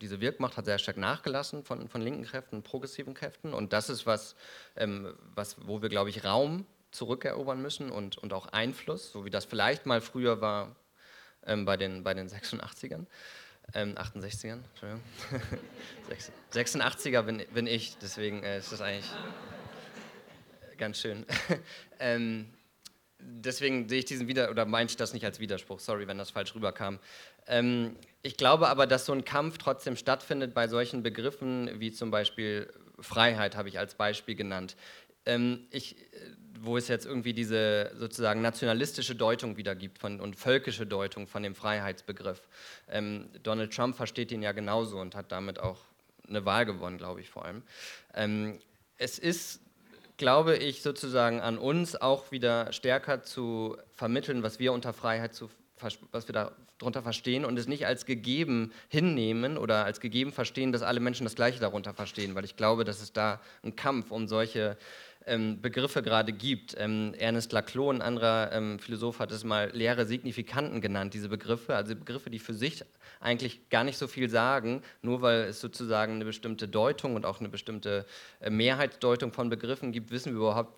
diese Wirkmacht hat sehr stark nachgelassen von, von linken Kräften, progressiven Kräften. Und das ist was, ähm, was wo wir, glaube ich, Raum zurückerobern müssen und, und auch Einfluss, so wie das vielleicht mal früher war ähm, bei, den, bei den 86ern. Ähm, 68ern, Entschuldigung. 86er bin, bin ich, deswegen äh, ist das eigentlich ganz schön. ähm, deswegen sehe ich diesen wieder oder meinte ich das nicht als Widerspruch, sorry, wenn das falsch rüberkam. Ähm, ich glaube aber, dass so ein Kampf trotzdem stattfindet bei solchen Begriffen wie zum Beispiel Freiheit, habe ich als Beispiel genannt. Ähm, ich, wo es jetzt irgendwie diese sozusagen nationalistische Deutung wieder gibt von, und völkische Deutung von dem Freiheitsbegriff. Ähm, Donald Trump versteht ihn ja genauso und hat damit auch eine Wahl gewonnen, glaube ich vor allem. Ähm, es ist glaube ich, sozusagen an uns auch wieder stärker zu vermitteln, was wir unter Freiheit zu was wir darunter verstehen und es nicht als gegeben hinnehmen oder als gegeben verstehen, dass alle Menschen das Gleiche darunter verstehen, weil ich glaube, dass es da einen Kampf um solche ähm, Begriffe gerade gibt. Ähm, Ernest Laclau, ein anderer ähm, Philosoph, hat es mal leere Signifikanten genannt, diese Begriffe, also Begriffe, die für sich eigentlich gar nicht so viel sagen, nur weil es sozusagen eine bestimmte Deutung und auch eine bestimmte äh, Mehrheitsdeutung von Begriffen gibt, wissen wir überhaupt,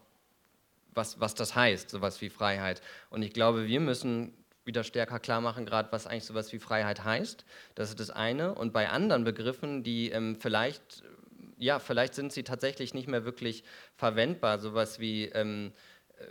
was, was das heißt, sowas wie Freiheit. Und ich glaube, wir müssen wieder stärker klar machen, gerade was eigentlich sowas wie Freiheit heißt. Das ist das eine. Und bei anderen Begriffen, die ähm, vielleicht ja, vielleicht sind sie tatsächlich nicht mehr wirklich verwendbar. Sowas wie ähm,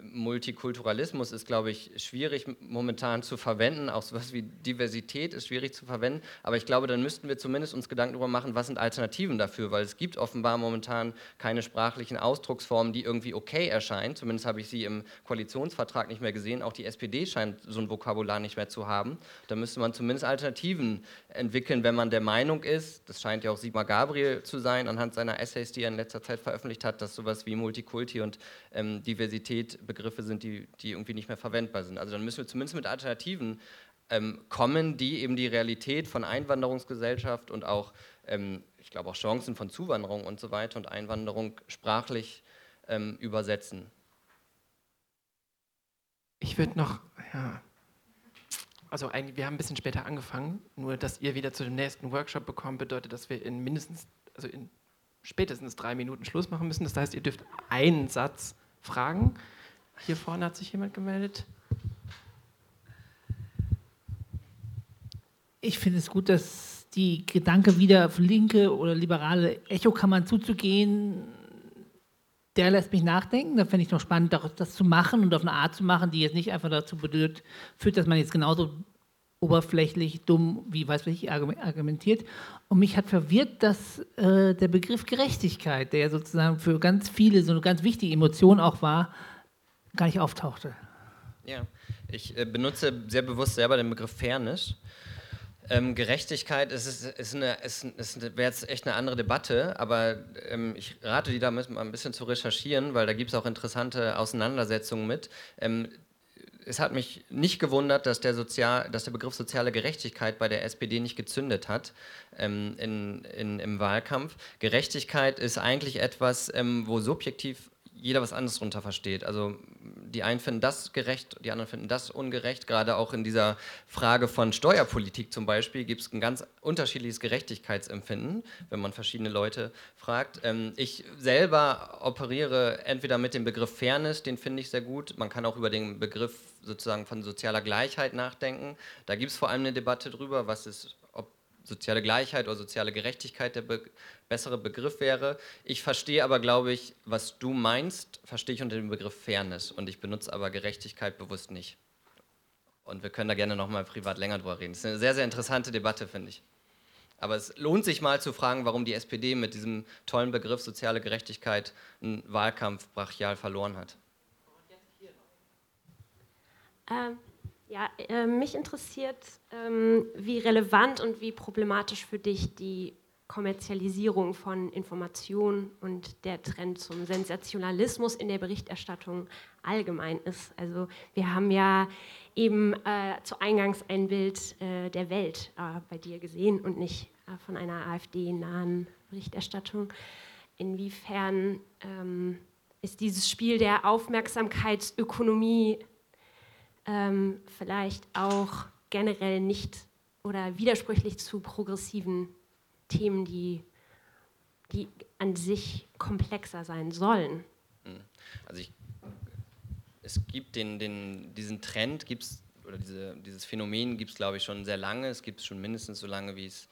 Multikulturalismus ist, glaube ich, schwierig momentan zu verwenden. Auch sowas wie Diversität ist schwierig zu verwenden. Aber ich glaube, dann müssten wir zumindest uns Gedanken darüber machen, was sind Alternativen dafür, weil es gibt offenbar momentan keine sprachlichen Ausdrucksformen, die irgendwie okay erscheinen. Zumindest habe ich sie im Koalitionsvertrag nicht mehr gesehen. Auch die SPD scheint so ein Vokabular nicht mehr zu haben. Da müsste man zumindest Alternativen entwickeln, wenn man der Meinung ist, das scheint ja auch Sigmar Gabriel zu sein, anhand seiner Essays, die er in letzter Zeit veröffentlicht hat, dass sowas wie Multikulti und ähm, Diversität Begriffe sind, die, die irgendwie nicht mehr verwendbar sind. Also dann müssen wir zumindest mit Alternativen ähm, kommen, die eben die Realität von Einwanderungsgesellschaft und auch, ähm, ich glaube auch Chancen von Zuwanderung und so weiter und Einwanderung sprachlich ähm, übersetzen. Ich würde noch, ja, also eigentlich, wir haben ein bisschen später angefangen, nur dass ihr wieder zu dem nächsten Workshop bekommt, bedeutet, dass wir in mindestens, also in spätestens drei Minuten Schluss machen müssen. Das heißt, ihr dürft einen Satz fragen. Hier vorne hat sich jemand gemeldet. Ich finde es gut, dass die Gedanke wieder auf linke oder liberale Echokammern zuzugehen, der lässt mich nachdenken. Da finde ich noch spannend, das zu machen und auf eine Art zu machen, die jetzt nicht einfach dazu führt, dass man jetzt genauso oberflächlich, dumm, wie weiß ich, argumentiert. Und mich hat verwirrt, dass äh, der Begriff Gerechtigkeit, der sozusagen für ganz viele so eine ganz wichtige Emotion auch war, gar nicht auftauchte. Ja, ich äh, benutze sehr bewusst selber den Begriff Fairness. Ähm, Gerechtigkeit ist, ist, ist, eine, ist, ist wäre jetzt echt eine andere Debatte, aber ähm, ich rate dir da mal ein bisschen zu recherchieren, weil da gibt es auch interessante Auseinandersetzungen mit. Ähm, es hat mich nicht gewundert, dass der, Sozial, dass der Begriff soziale Gerechtigkeit bei der SPD nicht gezündet hat ähm, in, in, im Wahlkampf. Gerechtigkeit ist eigentlich etwas, ähm, wo subjektiv jeder was anderes darunter versteht. Also die einen finden das gerecht, die anderen finden das ungerecht. Gerade auch in dieser Frage von Steuerpolitik zum Beispiel gibt es ein ganz unterschiedliches Gerechtigkeitsempfinden, wenn man verschiedene Leute fragt. Ähm, ich selber operiere entweder mit dem Begriff Fairness, den finde ich sehr gut. Man kann auch über den Begriff sozusagen von sozialer Gleichheit nachdenken. Da gibt es vor allem eine Debatte drüber, was ist soziale Gleichheit oder soziale Gerechtigkeit der be bessere Begriff wäre. Ich verstehe aber, glaube ich, was du meinst, verstehe ich unter dem Begriff Fairness und ich benutze aber Gerechtigkeit bewusst nicht. Und wir können da gerne nochmal privat länger drüber reden. Das ist eine sehr, sehr interessante Debatte, finde ich. Aber es lohnt sich mal zu fragen, warum die SPD mit diesem tollen Begriff soziale Gerechtigkeit einen Wahlkampf brachial verloren hat. Ähm, ja, äh, mich interessiert, ähm, wie relevant und wie problematisch für dich die Kommerzialisierung von Informationen und der Trend zum Sensationalismus in der Berichterstattung allgemein ist. Also wir haben ja eben äh, zu Eingangs ein Bild äh, der Welt äh, bei dir gesehen und nicht äh, von einer AfD-nahen Berichterstattung. Inwiefern ähm, ist dieses Spiel der Aufmerksamkeitsökonomie ähm, vielleicht auch generell nicht oder widersprüchlich zu progressiven Themen, die, die an sich komplexer sein sollen. Hm. Also ich es gibt den, den, diesen Trend, gibt's, oder diese, dieses Phänomen gibt es, glaube ich, schon sehr lange. Es gibt es schon mindestens so lange, wie es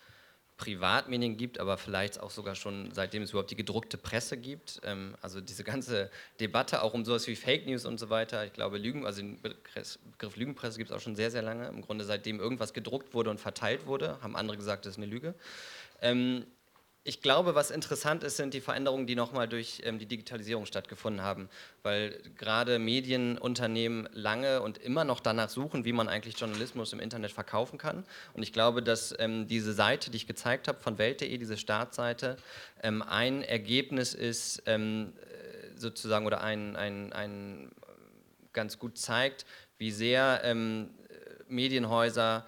Privatmedien gibt, aber vielleicht auch sogar schon seitdem es überhaupt die gedruckte Presse gibt. Ähm, also diese ganze Debatte auch um sowas wie Fake News und so weiter. Ich glaube, Lügen, also den Begriff Lügenpresse gibt es auch schon sehr, sehr lange. Im Grunde seitdem irgendwas gedruckt wurde und verteilt wurde, haben andere gesagt, das ist eine Lüge. Ähm, ich glaube, was interessant ist, sind die Veränderungen, die nochmal durch ähm, die Digitalisierung stattgefunden haben, weil gerade Medienunternehmen lange und immer noch danach suchen, wie man eigentlich Journalismus im Internet verkaufen kann. Und ich glaube, dass ähm, diese Seite, die ich gezeigt habe von Welt.de, diese Startseite, ähm, ein Ergebnis ist, ähm, äh, sozusagen, oder ein, ein, ein ganz gut zeigt, wie sehr ähm, Medienhäuser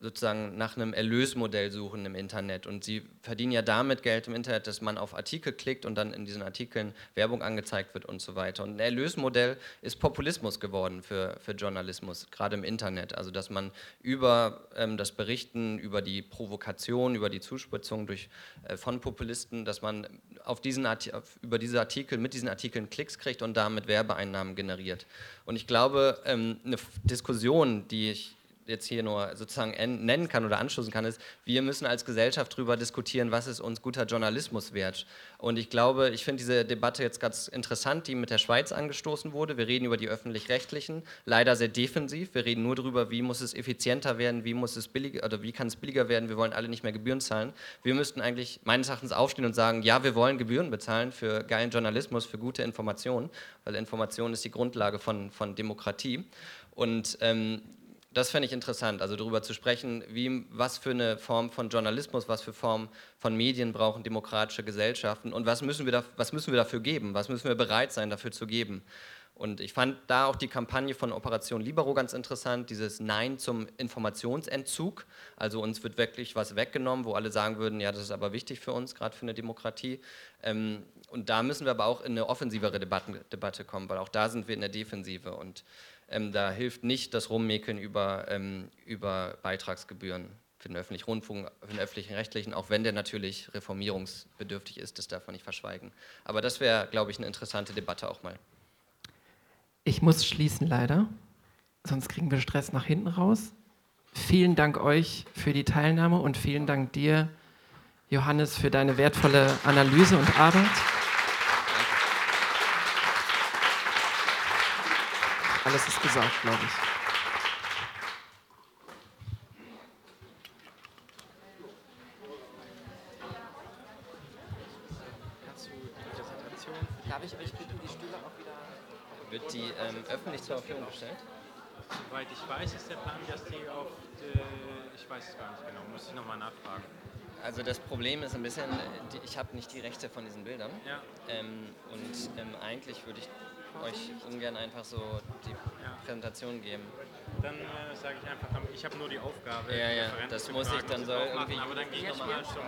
sozusagen nach einem Erlösmodell suchen im Internet. Und sie verdienen ja damit Geld im Internet, dass man auf Artikel klickt und dann in diesen Artikeln Werbung angezeigt wird und so weiter. Und ein Erlösmodell ist Populismus geworden für, für Journalismus, gerade im Internet. Also dass man über ähm, das Berichten, über die Provokation, über die Zuspitzung durch, äh, von Populisten, dass man auf diesen auf, über diese Artikel, mit diesen Artikeln Klicks kriegt und damit Werbeeinnahmen generiert. Und ich glaube, ähm, eine Diskussion, die ich jetzt hier nur sozusagen nennen kann oder anstoßen kann, ist, wir müssen als Gesellschaft darüber diskutieren, was ist uns guter Journalismus wert. Und ich glaube, ich finde diese Debatte jetzt ganz interessant, die mit der Schweiz angestoßen wurde. Wir reden über die öffentlich-rechtlichen, leider sehr defensiv. Wir reden nur darüber, wie muss es effizienter werden, wie muss es billiger oder wie kann es billiger werden. Wir wollen alle nicht mehr Gebühren zahlen. Wir müssten eigentlich meines Erachtens aufstehen und sagen, ja, wir wollen Gebühren bezahlen für geilen Journalismus, für gute Informationen, weil Information ist die Grundlage von, von Demokratie. Und ähm, das fände ich interessant, also darüber zu sprechen, wie, was für eine Form von Journalismus, was für Form von Medien brauchen demokratische Gesellschaften und was müssen, wir da, was müssen wir dafür geben, was müssen wir bereit sein dafür zu geben. Und ich fand da auch die Kampagne von Operation Libero ganz interessant, dieses Nein zum Informationsentzug. Also uns wird wirklich was weggenommen, wo alle sagen würden, ja, das ist aber wichtig für uns, gerade für eine Demokratie. Ähm, und da müssen wir aber auch in eine offensivere Debatte kommen, weil auch da sind wir in der Defensive. Und ähm, da hilft nicht das Rummäkeln über, ähm, über Beitragsgebühren für den öffentlichen Rundfunk, für den öffentlichen Rechtlichen, auch wenn der natürlich reformierungsbedürftig ist, das darf man nicht verschweigen. Aber das wäre, glaube ich, eine interessante Debatte auch mal. Ich muss schließen leider, sonst kriegen wir Stress nach hinten raus. Vielen Dank euch für die Teilnahme und vielen Dank dir, Johannes, für deine wertvolle Analyse und Arbeit. Alles ist gesagt, glaube ich. Darf ich euch bitten, die Stühle auch wieder. Wird die ähm, öffentlich zur Verfügung gestellt? Soweit ich weiß, ist der Plan, dass die auf. Die, ich weiß es gar nicht genau, muss ich nochmal nachfragen. Also das Problem ist ein bisschen, ich habe nicht die Rechte von diesen Bildern. Ja. Ähm, und ähm, eigentlich würde ich euch ungern einfach so die ja. Präsentation geben. Dann äh, sage ich einfach, ich habe nur die Aufgabe. Ja, ja, das muss ich dann soll irgendwie. Aber dann gehe ich nochmal zum.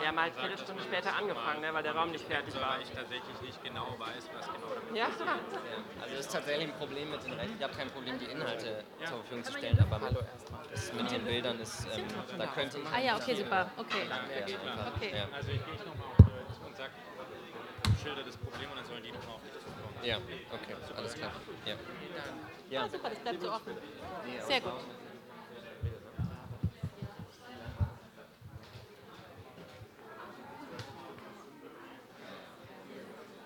Wir haben halt eine Stunde später angefangen, ne, weil der Raum nicht fertig war. Weil ich tatsächlich nicht genau weiß, was genau damit ja. ist. Ja. Also das ist tatsächlich ein Problem mit den Rechten. Ich habe kein Problem, die Inhalte ja. zur Verfügung zu stellen, aber mit, das mit den Bildern ist, ähm, da könnte ich. Ah ja, okay, super. Okay. okay. Also ich gehe nochmal und sage, schilder das Problem und dann sollen die nochmal auf dich. Ja, okay, alles klar. Ja. Ja, ah, super, das bleibt so offen. Sehr gut.